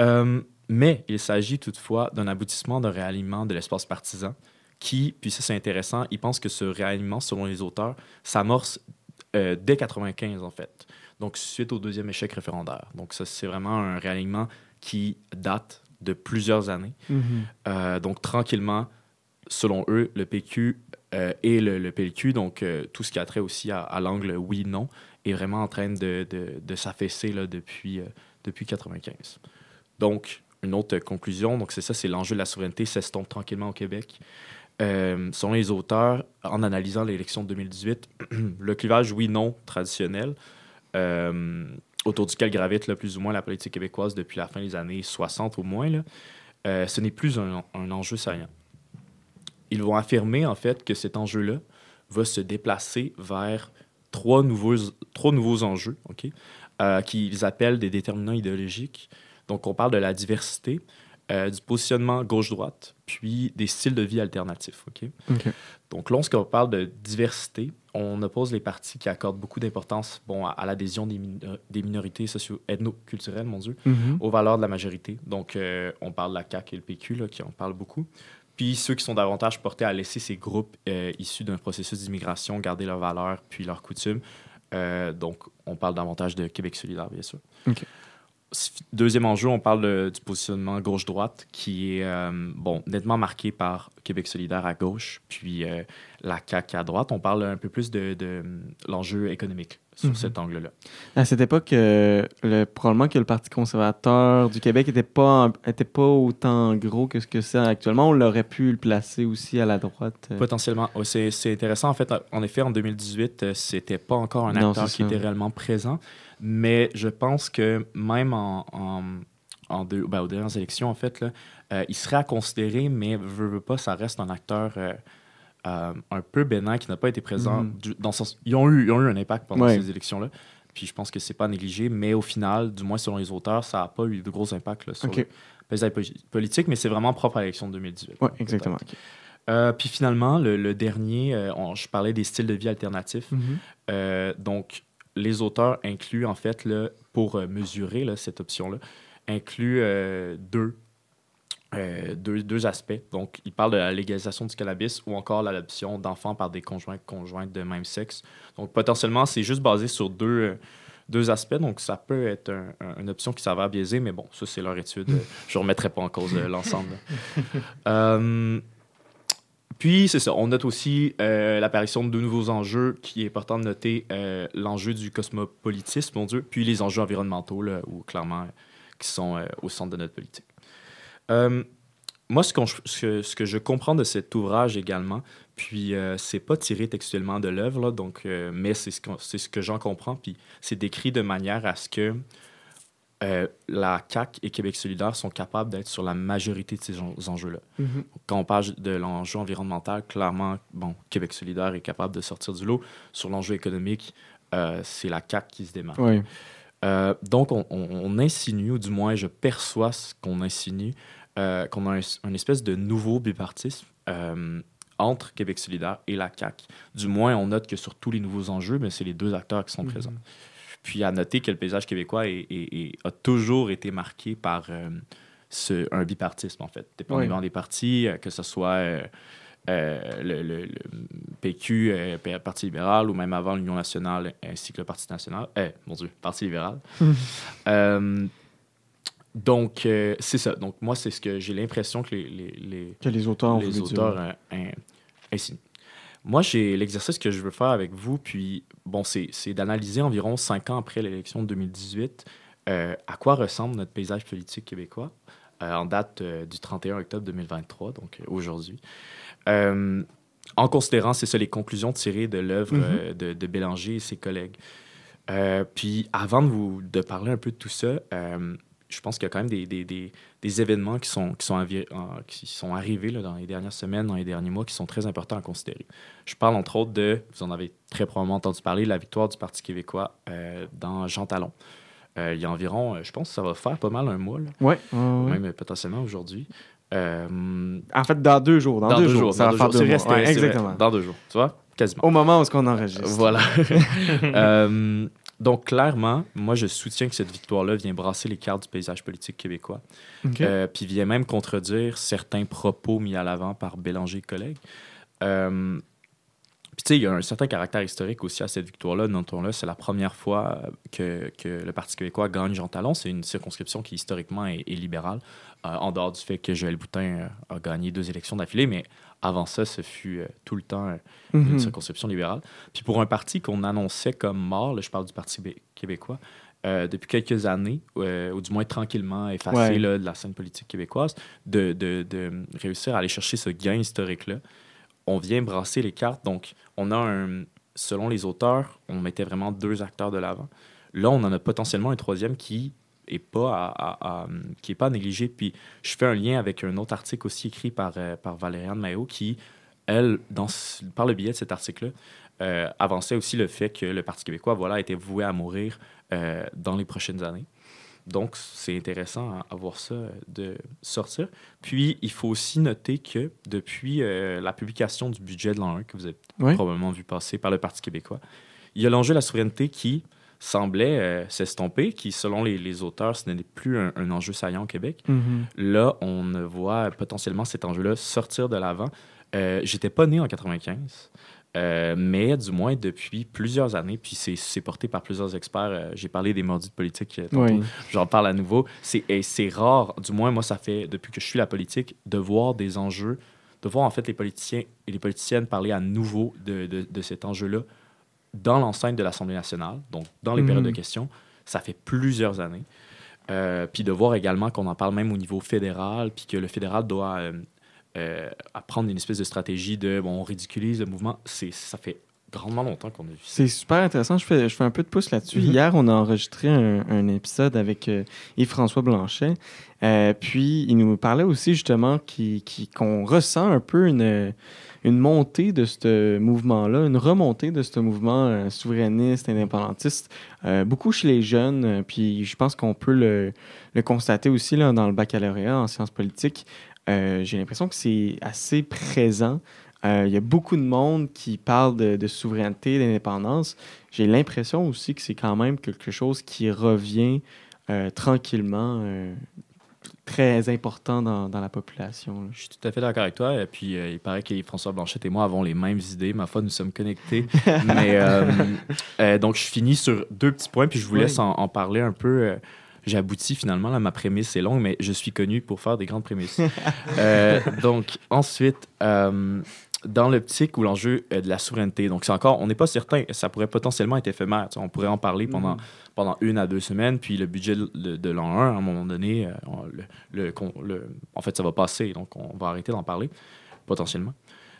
Euh, mais il s'agit toutefois d'un aboutissement d'un réalignement de l'espace partisan qui, puis ça c'est intéressant, ils pensent que ce réalignement, selon les auteurs, s'amorce euh, dès 95 en fait. Donc suite au deuxième échec référendaire. Donc ça c'est vraiment un réalignement qui date de plusieurs années. Mhm. Euh, donc tranquillement, selon eux, le PQ euh, et le, le PLQ, donc tout ce qui a trait aussi à, à l'angle oui-non, est vraiment en train de, de, de s'affaisser depuis, euh, depuis 95. Donc, une autre conclusion, donc c'est ça, c'est l'enjeu de la souveraineté s'estompe tranquillement au Québec. Euh, selon les auteurs, en analysant l'élection de 2018, <clears throat> le clivage oui-non traditionnel, euh, autour duquel gravite là, plus ou moins la politique québécoise depuis la fin des années 60 au moins, là, euh, ce n'est plus un, un enjeu saillant. Ils vont affirmer en fait que cet enjeu-là va se déplacer vers trois nouveaux, trois nouveaux enjeux, OK, euh, qu'ils appellent des déterminants idéologiques. Donc, on parle de la diversité, euh, du positionnement gauche-droite, puis des styles de vie alternatifs. OK? Donc, lorsqu'on parle de diversité, on oppose les partis qui accordent beaucoup d'importance bon, à, à l'adhésion des, minor- des minorités socio-ethno-culturelles, mon Dieu, Mhm. aux valeurs de la majorité. Donc, euh, on parle de la CAQ et le PQ, là, qui en parlent beaucoup. Puis ceux qui sont davantage portés à laisser ces groupes euh, issus d'un processus d'immigration garder leurs valeurs puis leurs coutumes. Euh, donc, on parle davantage de Québec solidaire, bien sûr. Deuxième enjeu, on parle de- du positionnement gauche-droite qui est euh, bon, nettement marqué par Québec solidaire à gauche, puis la CAQ à droite. On parle un peu plus de, de, l'enjeu économique sur Mhm. cet angle-là. À cette époque, euh, le, probablement que le Parti conservateur du Québec n'était pas, était pas autant gros que ce que c'est actuellement. On l'aurait pu le placer aussi à la droite. euh. Potentiellement. Ouais, c'est, intéressant. En fait, en effet, en 2018, euh, c'était pas encore un acteur qui était réellement présent. Mais je pense que même en, en, en deux, ben, aux dernières élections, en fait, là, euh, il serait à considérer, mais veut, veut pas, ça reste un acteur euh, un peu bénin qui n'a pas été présent. Mhm. du- dans le sens, ils, ont eu, ils ont eu un impact pendant Ouais. ces élections-là. Puis je pense que c'est pas négligé, mais au final, du moins selon les auteurs, ça n'a pas eu de gros impact là, sur Ok. le paysage po- politique, mais c'est vraiment propre à l'élection de 2018. Oui, exactement. Euh, puis finalement, le, le dernier, euh, on- je parlais des styles de vie alternatifs. Mhm. Euh, donc, les auteurs incluent, en fait, là, pour mesurer là, cette option-là, incluent deux, euh, deux, deux aspects. Donc, ils parlent de la légalisation du cannabis ou encore l'adoption d'enfants par des conjoints conjointes de même sexe. Donc, potentiellement, c'est juste basé sur deux, euh, deux aspects. Donc, ça peut être un- un- une option qui s'avère biaisée, mais bon, ça, c'est leur étude. Euh, Je ne remettrai pas en cause l'ensemble. <laughs> Euh, puis, c'est ça. On note aussi euh, l'apparition de deux nouveaux enjeux qui est important de noter euh, l'enjeu du cosmopolitisme, mon Dieu, puis les enjeux environnementaux, là, où clairement, qui sont euh, au centre de notre politique. Euh, moi, ce, qu'on- ce que, ce que je comprends de cet ouvrage également, puis euh, c'est pas tiré textuellement de l'œuvre, donc, euh, mais c'est ce, ce que j'en comprends, puis c'est décrit de manière à ce que euh, la CAQ et Québec solidaire sont capables d'être sur la majorité de ces en- enjeux-là Mhm. quand on parle de l'enjeu environnemental, clairement, bon, Québec solidaire est capable de sortir du lot. Sur l'enjeu économique, euh, c'est la CAQ qui se démarque. Oui. Euh, donc, on, on- on insinue, ou du moins, je perçois ce qu'on insinue, euh, qu'on a un, un espèce de nouveau bipartisme euh, entre Québec solidaire et la CAQ. Du moins, on note que sur tous les nouveaux enjeux, mais c'est les deux acteurs qui sont présents. Puis, à noter que le paysage québécois est- est- est- a toujours été marqué par euh, ce- un bipartisme, en fait, dépendamment des partis, euh, que ce soit euh, euh, le, le- le PQ, euh, Parti libéral, ou même avant l'Union nationale, ainsi que le Parti national. Eh, mon Dieu, Parti libéral. <laughs> Euh, donc, euh, c'est ça. Donc, moi, c'est ce que j'ai l'impression que les, les, les- Que les auteurs les auteurs euh, in- insinuent. Moi, j'ai l'exercice que je veux faire avec vous, puis bon, c'est d'analyser environ cinq ans après l'élection de 2018 euh, à quoi ressemble notre paysage politique québécois euh, en date euh, du 31 octobre 2023, donc euh, aujourd'hui. Euh, en considérant, c'est ça, les conclusions tirées de l'œuvre Mhm. euh, de, de Bélanger et ses collègues. Euh, puis, avant de vous de parler un peu de tout ça, euh, je pense qu'il y a quand même des, des, des, des événements qui sont, qui sont, en- qui sont arrivés là, dans les dernières semaines, dans les derniers mois, qui sont très importants à considérer. Je parle entre autres de, vous en avez très probablement entendu parler, la victoire du Parti québécois euh, dans Jean Talon. Euh, il y a environ, euh, je pense que ça va faire pas mal un mois, là, Ouais, ouais. même euh, potentiellement aujourd'hui. Euh, En fait, dans deux jours. Dans, deux, jours, ça dans va deux faire jours. Ouais, exactement. dans deux jours, tu vois, quasiment. Au moment où qu'on enregistre. Voilà. <laughs> Donc, clairement, moi, je soutiens que cette victoire-là vient brasser les cartes du paysage politique québécois. Euh, puis vient même contredire certains propos mis à l'avant par Bélanger et collègues. Euh, puis tu sais, il y a un certain caractère historique aussi à cette victoire-là. Notons-le, c'est la première fois que, que le Parti québécois gagne Jean Talon. C'est une circonscription qui historiquement est, est libérale, euh, en dehors du fait que Joël Boutin a gagné deux élections d'affilée, mais avant ça, ce fut euh, tout le temps euh, une Mhm. circonscription libérale. Puis pour un parti qu'on annonçait comme mort, là, je parle du Parti bé- québécois, euh, depuis quelques années, ou du moins tranquillement effacé Ouais. là, de la scène politique québécoise, de, de- de réussir à aller chercher ce gain historique-là, on vient brasser les cartes. Donc, on a un. Selon les auteurs, on mettait vraiment deux acteurs de l'avant. Là, on en a potentiellement un troisième qui est pas à, à- à- qui est pas négligé. Puis, je fais un lien avec un autre article aussi écrit par, euh, par Valériane Maillot qui, elle, dans, par le biais de cet article-là, euh, avançait aussi le fait que le Parti québécois voilà, était voué à mourir euh, dans les prochaines années. Donc, c'est intéressant à, à voir ça de sortir. Puis, il faut aussi noter que depuis euh, la publication du budget de l'an 1, que vous avez Oui. probablement vu passer par le Parti québécois, il y a l'enjeu de la souveraineté qui semblait euh, s'estomper, qui, selon les, les auteurs, ce n'est plus un, un enjeu saillant au Québec. Mhm. Là, on voit potentiellement cet enjeu-là sortir de l'avant. Euh, J'étais pas né en 95. Euh, mais du moins depuis plusieurs années, puis c'est- porté par plusieurs experts. euh, J'ai parlé des mordus de politique euh. Oui. J'en parle à nouveau. C'est rare, du moins moi, ça fait depuis que je suis la politique, de voir des enjeux, de voir en fait les politiciens et les politiciennes parler à nouveau de, de, de cet enjeu-là dans l'enceinte de l'Assemblée nationale, donc dans les périodes de questions. Ça fait plusieurs années. Euh, puis de voir également qu'on en parle même au niveau fédéral, puis que le fédéral doit euh, euh, apprendre une espèce de stratégie de bon, on ridiculise le mouvement. C'est ça fait grandement longtemps qu'on a vu. C'est super intéressant. Je fais, je fais un peu de pouce là-dessus. Mhm. Hier, on a enregistré un, un épisode avec euh, Yves-François Blanchet. Euh, puis, il nous parlait aussi justement qu'on ressent un peu une, une montée de ce mouvement-là, une remontée de ce mouvement euh, souverainiste, indépendantiste, beaucoup chez les jeunes. puis, je pense qu'on peut le, le constater aussi là, dans le baccalauréat en sciences politiques. J'ai l'impression que c'est assez présent. Euh, Il y a beaucoup de monde qui parle de, de souveraineté, d'indépendance. J'ai l'impression aussi que c'est quand même quelque chose qui revient euh, tranquillement, euh, très important dans, dans la population. là. Je suis tout à fait d'accord avec toi. Et puis, euh, il paraît que François Blanchet et moi avons les mêmes idées. Ma foi, nous sommes connectés. <laughs> Mais euh, euh, donc, je finis sur deux petits points, puis je vous Oui. laisse en, en parler un peu. J'aboutis finalement. Là, ma prémisse est longue, mais je suis connu pour faire des grandes prémices. <laughs> Euh, donc, ensuite, dans l'optique ou l'enjeu de la souveraineté, donc c'est encore, on n'est pas certain, ça pourrait potentiellement être éphémère. On pourrait en parler pendant, Mhm. pendant une à deux semaines, puis le budget de, de l'an 1, à un moment donné, euh, on- le, le- con- le- en fait, ça va passer, donc on va arrêter d'en parler, potentiellement.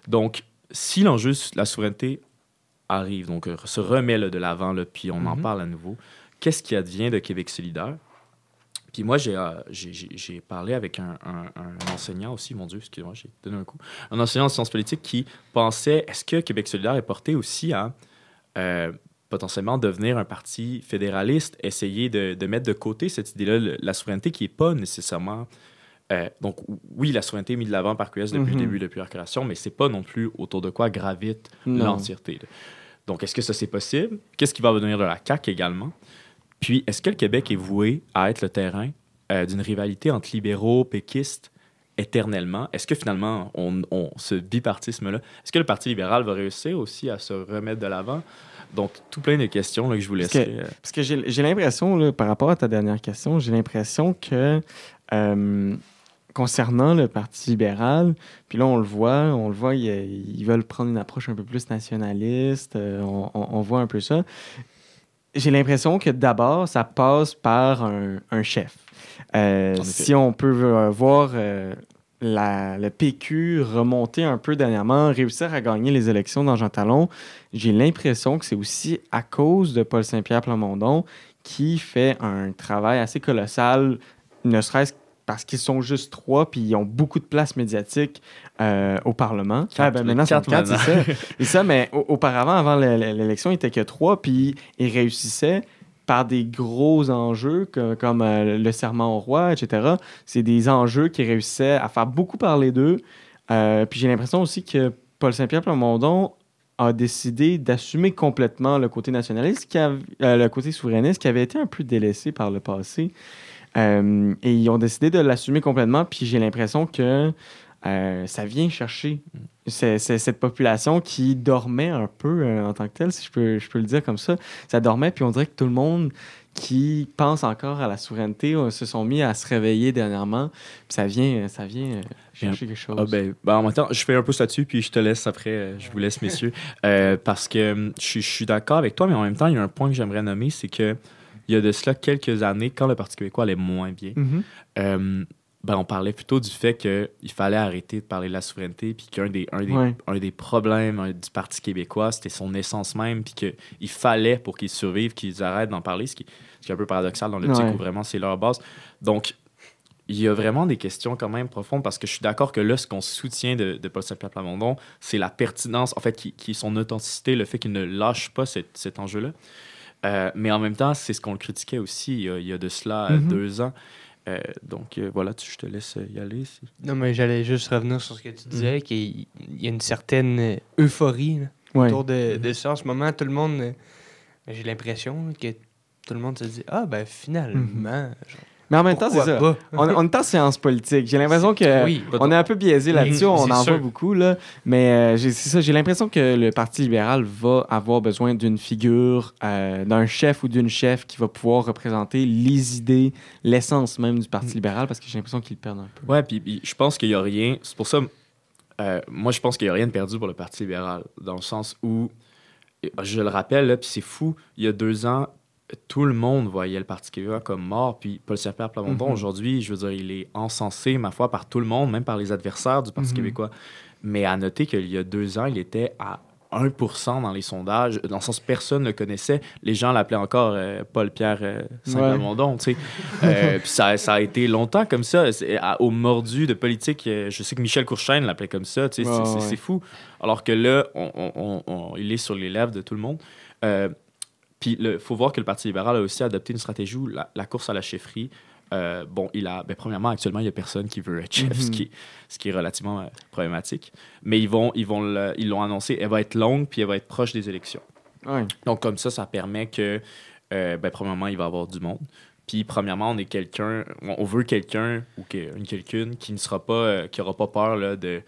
Donc, si l'enjeu de la souveraineté arrive, donc euh, se remet là, de l'avant, puis on en Mhm. parle à nouveau, qu'est-ce qui advient de Québec solidaire? Puis moi, j'ai euh, j'ai- j'ai- parlé avec un, un- un enseignant aussi, mon Dieu, excusez-moi, j'ai donné un coup. Un enseignant en sciences politiques qui pensait, est-ce que Québec solidaire est porté aussi à euh, potentiellement devenir un parti fédéraliste, essayer de, de mettre de côté cette idée-là, la souveraineté qui n'est pas nécessairement... euh, donc oui, la souveraineté est mise de l'avant par QS depuis Mhm. le début, depuis la création, mais c'est pas non plus autour de quoi gravite là. Donc, est-ce que ça, c'est possible? Qu'est-ce qui va devenir de la CAQ également? Puis, est-ce que le Québec est voué à être le terrain euh, d'une rivalité entre libéraux, péquistes, éternellement? Est-ce que finalement, on, on- ce bipartisme-là, est-ce que le Parti libéral va réussir aussi à se remettre de l'avant? Donc, tout plein de questions là, que je vous Parce que- euh, Parce que j'ai j'ai l'impression, là, par rapport à ta dernière question, j'ai l'impression que euh, concernant le Parti libéral, puis là, on le voit, on le voit, ils, ils veulent prendre une approche un peu plus nationaliste, euh, on, on- on voit un peu ça. J'ai l'impression que d'abord, ça passe par un, un chef. Euh, si on peut euh, voir euh, la- le PQ remonter un peu dernièrement, réussir à gagner les élections dans Jean Talon, j'ai l'impression que c'est aussi à cause de Paul Saint-Pierre Plamondon qui fait un travail assez colossal, ne serait-ce parce qu'ils sont juste trois puis ils ont beaucoup de place médiatique euh, au Parlement. Quatre, Ah, ben, maintenant, sont quatre c'est ça. C'est ça, mais au- auparavant, avant l'é- l'é- l'élection, ils n'étaient que trois puis ils réussissaient par des gros enjeux que- comme euh, le serment au roi, etc. C'est des enjeux qui réussissaient à faire beaucoup parler d'eux. Euh, puis j'ai l'impression aussi que Paul Saint-Pierre Plamondon a décidé d'assumer complètement le côté nationaliste, qui euh, le côté souverainiste qui avait été un peu délaissé par le passé. Euh, et ils ont décidé de l'assumer complètement. Puis j'ai l'impression que euh, ça vient chercher c'est, c'est cette population qui dormait un peu euh, en tant que telle, si je peux, je peux le dire comme ça. Ça dormait, puis on dirait que tout le monde qui pense encore à la souveraineté euh, se sont mis à se réveiller dernièrement. Puis ça vient, ça vient chercher quelque chose. Ah ben, ben, en même temps, je fais un pouce là-dessus, puis je te laisse après, je vous laisse, messieurs. <laughs> Parce que je suis d'accord avec toi, mais en même temps, il y a un point que j'aimerais nommer, c'est que il y a de cela quelques années, quand le Parti québécois allait moins bien, Mhm. euh, ben, on parlait plutôt du fait qu'il fallait arrêter de parler de la souveraineté, puis qu'un des, un des, Ouais. un des problèmes euh, du Parti québécois, c'était son essence même, puis qu'il fallait, pour qu'ils survivent, qu'ils arrêtent d'en parler, ce qui, ce qui est un peu paradoxal dans l'optique Ouais. où vraiment c'est leur base. Donc, il y a vraiment des questions quand même profondes parce que je suis d'accord que là, ce qu'on soutient de, de Paul Saint-Pierre Plamondon, c'est la pertinence, en fait, qui, qui est son authenticité, le fait qu'il ne lâche pas cet, cet enjeu-là. Euh, mais en même temps, c'est ce qu'on le critiquait aussi il y a, il y a de cela Mhm. deux ans. Euh, donc euh, voilà, tu- je te laisse y aller. si- Non, mais j'allais juste revenir sur ce que tu disais, qu'il y a une certaine euphorie là, Ouais. autour de, de ça. En ce moment, tout le monde, j'ai l'impression que tout le monde se dit Ah, ben finalement. genre. Mais en même temps, c'est ça. On, on est en sciences politiques. J'ai l'impression que Oui. on est un peu biaisé là-dessus. Mm, on en voit sûr. beaucoup, là. Mais euh, c'est ça. J'ai l'impression que le Parti libéral va avoir besoin d'une figure, euh, d'un chef ou d'une chef qui va pouvoir représenter les idées, l'essence même du Parti Mm. libéral, parce que j'ai l'impression qu'ils perdent un peu. Ouais, puis, je pense qu'il n'y a rien. C'est pour ça, euh, moi, je pense qu'il n'y a rien de perdu pour le Parti libéral, dans le sens où, je le rappelle, puis c'est fou, il y a deux ans, tout le monde voyait le Parti québécois comme mort, puis Paul Saint-Pierre Plamondon, Mhm. aujourd'hui, je veux dire, il est encensé, ma foi, par tout le monde, même par les adversaires du Parti Mhm. québécois. Mais à noter qu'il y a deux ans, il était à 1% dans les sondages, dans le sens personne ne le connaissait. Les gens l'appelaient encore euh, Paul-Pierre euh, Saint-Plamondon, tu sais. Euh, <laughs> puis ça, ça a été longtemps comme ça. À- au mordu de politique, euh, je sais que Michel Courchaine l'appelait comme ça, tu sais. C'est- ouais. fou. Alors que là, on- on- on- on- il est sur les lèvres de tout le monde. Puis il faut voir que le Parti libéral a aussi adopté une stratégie où la, la course à la chefferie, euh, bon, il a, ben, premièrement, actuellement, il n'y a personne qui veut être chef, ce, Mhm. qui est, ce qui est relativement euh, problématique. Mais ils vont, ils vont le- ils l'ont annoncé, elle va être longue, puis elle va être proche des élections. Donc, comme ça, ça permet que, euh, ben, premièrement, il va y avoir du monde. Puis, premièrement, on est quelqu'un, on veut quelqu'un ou que- une quelqu'une qui ne sera pas, qui aura pas peur là, de.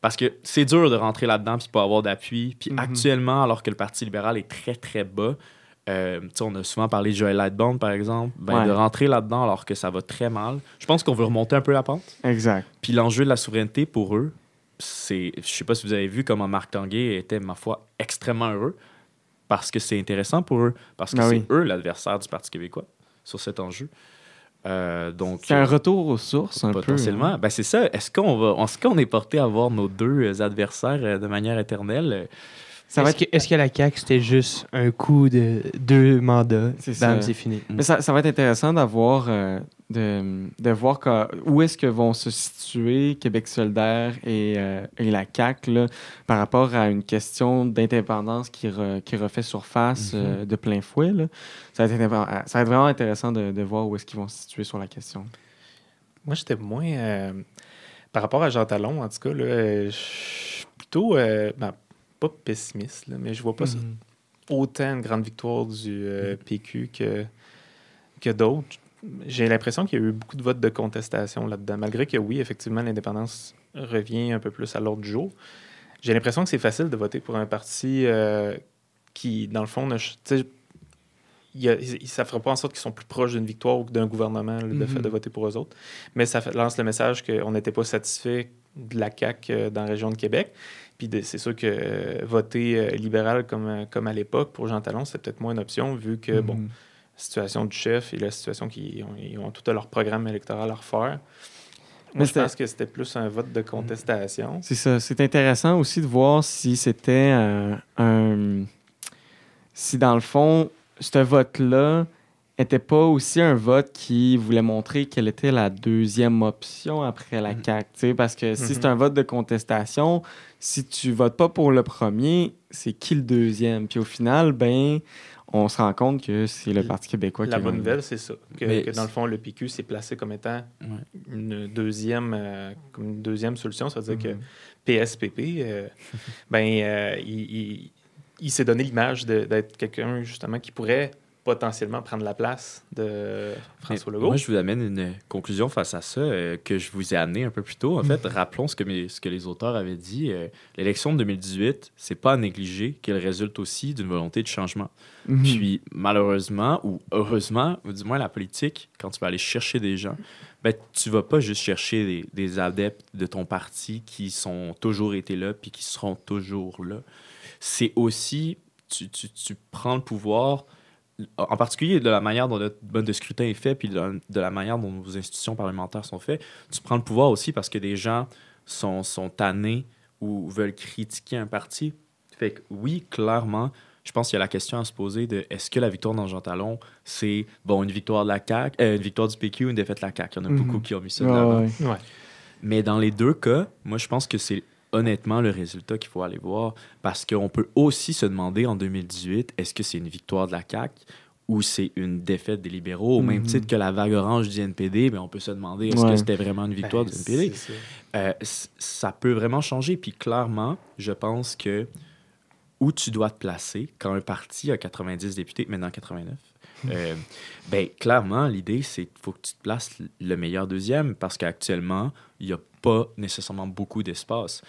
Parce que c'est dur de rentrer là-dedans puis pas avoir d'appui. Puis, Mhm. actuellement, alors que le Parti libéral est très, très bas, euh, tu sais, on a souvent parlé de Joël Lightbone, par exemple, ben, Ouais. de rentrer là-dedans alors que ça va très mal. Je pense qu'on veut remonter un peu la pente. Exact. Puis l'enjeu de la souveraineté pour eux, c'est, je sais pas si vous avez vu comment Marc Tanguay était, ma foi, extrêmement heureux, parce que c'est intéressant pour eux, parce que Ah c'est oui. eux l'adversaire du Parti québécois sur cet enjeu. Euh, donc, C'est un euh, retour aux sources, un peu. potentiellement, hein. ben c'est ça. Est-ce qu'on va, est-ce qu'on est porté à voir nos deux adversaires euh, de manière éternelle? Ça va Est-ce être que, est-ce que la CAQ, c'était juste un coup de deux mandats? C'est Bam, ça. c'est fini. Mais ça, ça va être intéressant d'avoir, euh, de, de voir que- où est-ce que vont se situer Québec solidaire et, euh, et la CAQ là, par rapport à une question d'indépendance qui, re- qui refait surface Mhm. euh, de plein fouet. là. Ça, va être, intér- ça va être vraiment intéressant de, de voir où est-ce qu'ils vont se situer sur la question. Moi, j'étais moins. euh, par rapport à Jean Talon, en tout cas, là, je suis plutôt. euh, ben, pas pessimiste, là, mais je vois pas ça- Mhm. autant une grande victoire du euh, PQ que, que d'autres. J'ai l'impression qu'il y a eu beaucoup de votes de contestation là-dedans, malgré que oui, effectivement, l'indépendance revient un peu plus à l'ordre du jour. J'ai l'impression que c'est facile de voter pour un parti euh, qui, dans le fond, ne- il a- il- ça ne fera pas en sorte qu'ils sont plus proches d'une victoire ou d'un gouvernement, le fait de voter pour eux autres. Mais ça fait- lance le message qu'on n'était pas satisfait de la CAQ euh, dans la région de Québec. Puis c'est sûr que euh, voter euh, libéral comme, comme à l'époque pour Jean Talon, c'est peut-être moins une option vu que, bon, Mhm. la situation du chef et la situation qu'ils ont, ils ont tout leur programme électoral à refaire. Mais Moi, je pense que c'était plus un vote de contestation. C'est ça. C'est intéressant aussi de voir si c'était euh, un. Si dans le fond, ce vote-là était pas aussi un vote qui voulait montrer quelle était la deuxième option après la Mhm. CAQ. Parce que si Mhm. c'est un vote de contestation, si tu votes pas pour le premier, c'est qui le deuxième? Puis au final, ben, on se rend compte que c'est le Parti québécois La qui bonne gagne. nouvelle, c'est ça. Que, Mais que dans le fond, le PQ s'est placé comme étant Ouais. une deuxième, euh, comme une deuxième solution. Ça veut dire Mhm. que PSPP, euh, <laughs> ben, euh, il, il- il s'est donné l'image d'être quelqu'un, justement, qui pourrait potentiellement prendre la place de François Mais Legault. Moi, je vous amène une conclusion face à ça euh, que je vous ai amené un peu plus tôt. En fait, rappelons ce que, mes- ce que les auteurs avaient dit. euh, L'élection de 2018, c'est pas à négliger qu'elle résulte aussi d'une volonté de changement. Mhm. Puis, malheureusement ou heureusement, ou du moins la politique, quand tu vas aller chercher des gens, ben, tu vas pas juste chercher des, des adeptes de ton parti qui sont toujours été là puis qui seront toujours là. C'est aussi, tu, tu, tu prends le pouvoir, en particulier de la manière dont notre mode de scrutin est fait puis de, de la manière dont nos institutions parlementaires sont faites, tu prends le pouvoir aussi parce que des gens sont, sont tannés ou veulent critiquer un parti. Fait que oui, clairement, je pense qu'il y a la question à se poser de est-ce que la victoire dans Jean Talon, c'est bon une victoire de la CAQ, euh, une victoire du PQ ou une défaite de la CAQ. Il y en a Mhm. beaucoup qui ont mis ça de l'avant. ouais. Ouais. Mais dans les deux cas, moi, je pense que c'est honnêtement le résultat qu'il faut aller voir. Parce qu'on peut aussi se demander en 2018, est-ce que c'est une victoire de la CAQ ou c'est une défaite des libéraux? Au même Mhm. titre que la vague orange du NPD, ben, on peut se demander, est-ce que c'était vraiment une victoire Ben, du NPD? ça. Euh, ça peut vraiment changer. Puis clairement, je pense que où tu dois te placer quand un parti a 90 députés, maintenant 89. <laughs> Euh, ben, clairement, l'idée, c'est qu'il faut que tu te places le meilleur deuxième parce qu'actuellement, il n'y a pas nécessairement beaucoup d'espace.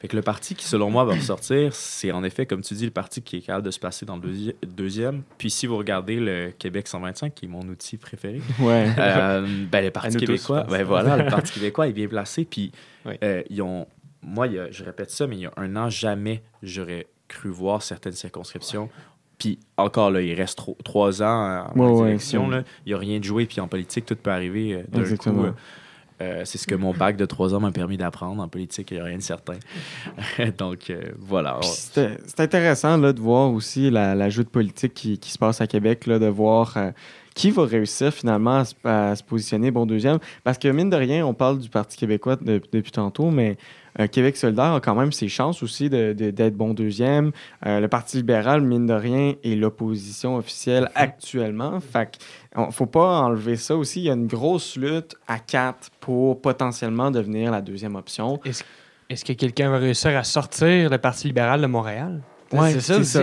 Fait que le parti qui, selon moi, va ressortir, c'est en effet, comme tu dis, le parti qui est capable de se placer dans le deuxi- deuxième. Puis si vous regardez le Québec 125, qui est mon outil préféré, <laughs> Ouais. euh, ben, le Parti tous, québécois, ben voilà, le <laughs> Parti québécois est bien placé. Puis Oui. euh, ils ont, moi, il y a- je répète ça, mais il y a un an, jamais j'aurais cru voir certaines circonscriptions. Puis encore là, il reste tro- trois ans en Ouais, ouais. là. Il n'y a rien de joué. Puis en politique, tout peut arriver euh, d'un coup. euh, euh, c'est ce que mon bac de trois ans m'a permis d'apprendre. En politique, il n'y a rien de certain. <laughs> Donc, euh, voilà. C'est intéressant là, de voir aussi la, la jeu de politique qui, qui se passe à Québec, là, de voir euh, qui va réussir finalement à se, à se positionner bon deuxième. Parce que mine de rien, on parle du Parti québécois de- depuis tantôt, mais Québec solidaire a quand même ses chances aussi de- de- d'être bon deuxième. Euh, le Parti libéral, mine de rien, est l'opposition officielle actuellement. Fait ne faut pas enlever ça aussi. Il y a une grosse lutte à quatre pour potentiellement devenir la deuxième option. Est-ce est-ce que quelqu'un va réussir à sortir le Parti libéral de Montréal? Ouais, c'est ça c'est aussi. ça.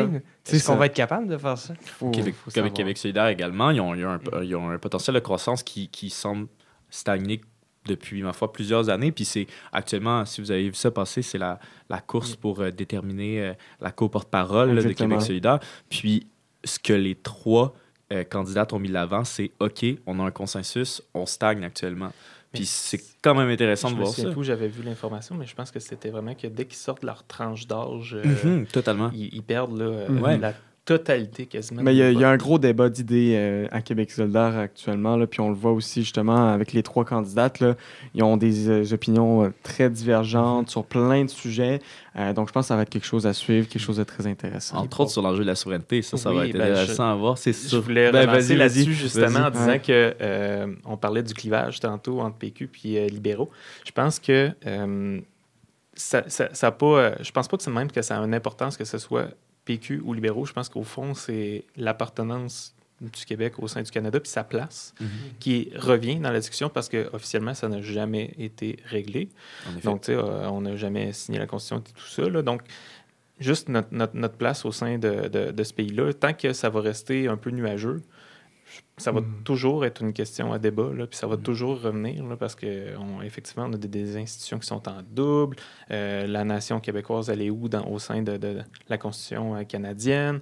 Est-ce qu'on ça. va être capable de faire ça? Faut- Québec, faut Québec, savoir. Québec solidaire également, ils ont, ils ont un, ils ont un potentiel de croissance qui, qui semble stagner depuis, ma foi, plusieurs années. Puis c'est actuellement, si vous avez vu ça passer, c'est la, la course pour euh, déterminer euh, la co-porte-parole de. Québec solidaire. Puis ce que les trois euh, candidates ont mis de l'avant, c'est OK, on a un consensus, on stagne actuellement. Puis c'est quand même intéressant Je de me voir ça. où j'avais vu l'information, mais je pense que c'était vraiment que dès qu'ils sortent leur tranche d'âge, euh, Mhm, totalement. ils, ils perdent là, euh, Ouais. la totalité quasiment. Mais il y, a- y un gros débat d'idées euh, à Québec solidaire actuellement, là, puis on le voit aussi justement avec les trois candidates. Là, ils ont des euh, opinions euh, très divergentes sur plein de sujets. Euh, donc je pense que ça va être quelque chose à suivre, quelque chose de très intéressant. Entre autres sur l'enjeu de la souveraineté, ça, ça va être ben, intéressant à voir, c'est Je sûr. voulais Ben, relancer là-dessus justement en disant Ouais. que euh, on parlait du clivage tantôt entre PQ puis euh, libéraux. Je pense que euh, ça, ça, ça pas. euh, je pense pas que c'est même que ça a une importance que ce soit PQ ou libéraux. Je pense qu'au fond c'est l'appartenance du Québec au sein du Canada puis sa place Mhm. qui revient dans la discussion parce que officiellement ça n'a jamais été réglé. Donc, tu sais, euh, on n'a jamais signé la Constitution et tout ça. là. Donc, juste notre, notre- notre place au sein de, de- de ce pays-là, tant que ça va rester un peu nuageux, ça va Mm. toujours être une question à débat, là, puis ça va Mm. toujours revenir, là, parce qu'effectivement, on, a des, des institutions qui sont en double. Euh, la nation québécoise, elle est où dans, au sein de, de la Constitution euh, canadienne?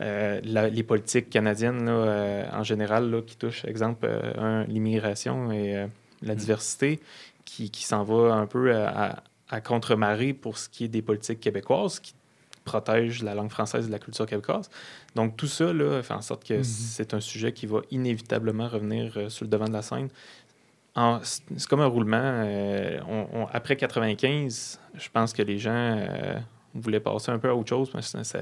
Euh, la- les politiques canadiennes, là, en général, là, qui touchent, exemple, l'immigration et la Mm. diversité, qui, qui s'en va un peu à, à- à contre-marée pour ce qui est des politiques québécoises, qui protègent la langue française et la culture québécoise. Donc, tout ça là, fait en sorte que Mhm. c'est un sujet qui va inévitablement revenir euh, sur le devant de la scène. C'est comme un roulement. euh, on- on- après 95, je pense que les gens euh, voulaient passer un peu à autre chose. ça-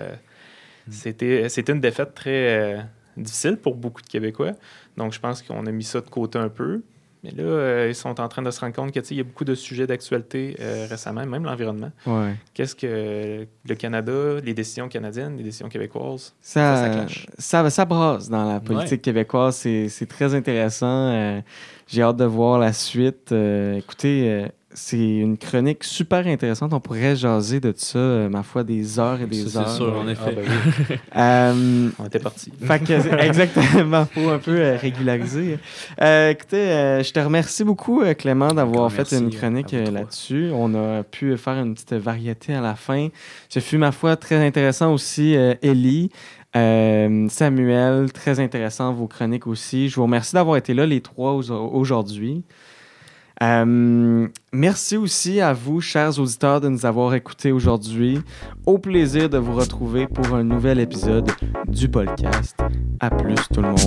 C'était c'était une défaite très euh, difficile pour beaucoup de Québécois. Donc, je pense qu'on a mis ça de côté un peu. Mais là, euh, ils sont en train de se rendre compte que, tu sais, il y a beaucoup de sujets d'actualité euh, récemment, même l'environnement. Ouais. Qu'est-ce que le Canada, les décisions canadiennes, les décisions québécoises, Ça, Ça, ça ça, clash. ça, brasse dans la politique québécoise. C'est c'est très intéressant. Euh, J'ai hâte de voir la suite. Euh, écoutez, euh, c'est une chronique super intéressante. On pourrait jaser de ça, euh, ma foi, des heures et des Ça, heures. c'est sûr, en Ah, effet. ben oui, <laughs> Euh, on était parti. fait que, <laughs> exactement, faut un peu euh, régulariser. Euh, écoutez, euh, je te remercie beaucoup, euh, Clément, d'avoir fait merci une chronique euh, là-dessus. On a pu faire une petite variété à la fin. Ce fut, ma foi, très intéressant aussi, euh, Ellie. euh, Samuel, très intéressant vos chroniques aussi. Je vous remercie d'avoir été là les trois au- aujourd'hui. Euh, merci aussi à vous, chers auditeurs, de nous avoir écoutés aujourd'hui. Au plaisir de vous retrouver pour un nouvel épisode du podcast. À plus tout le monde.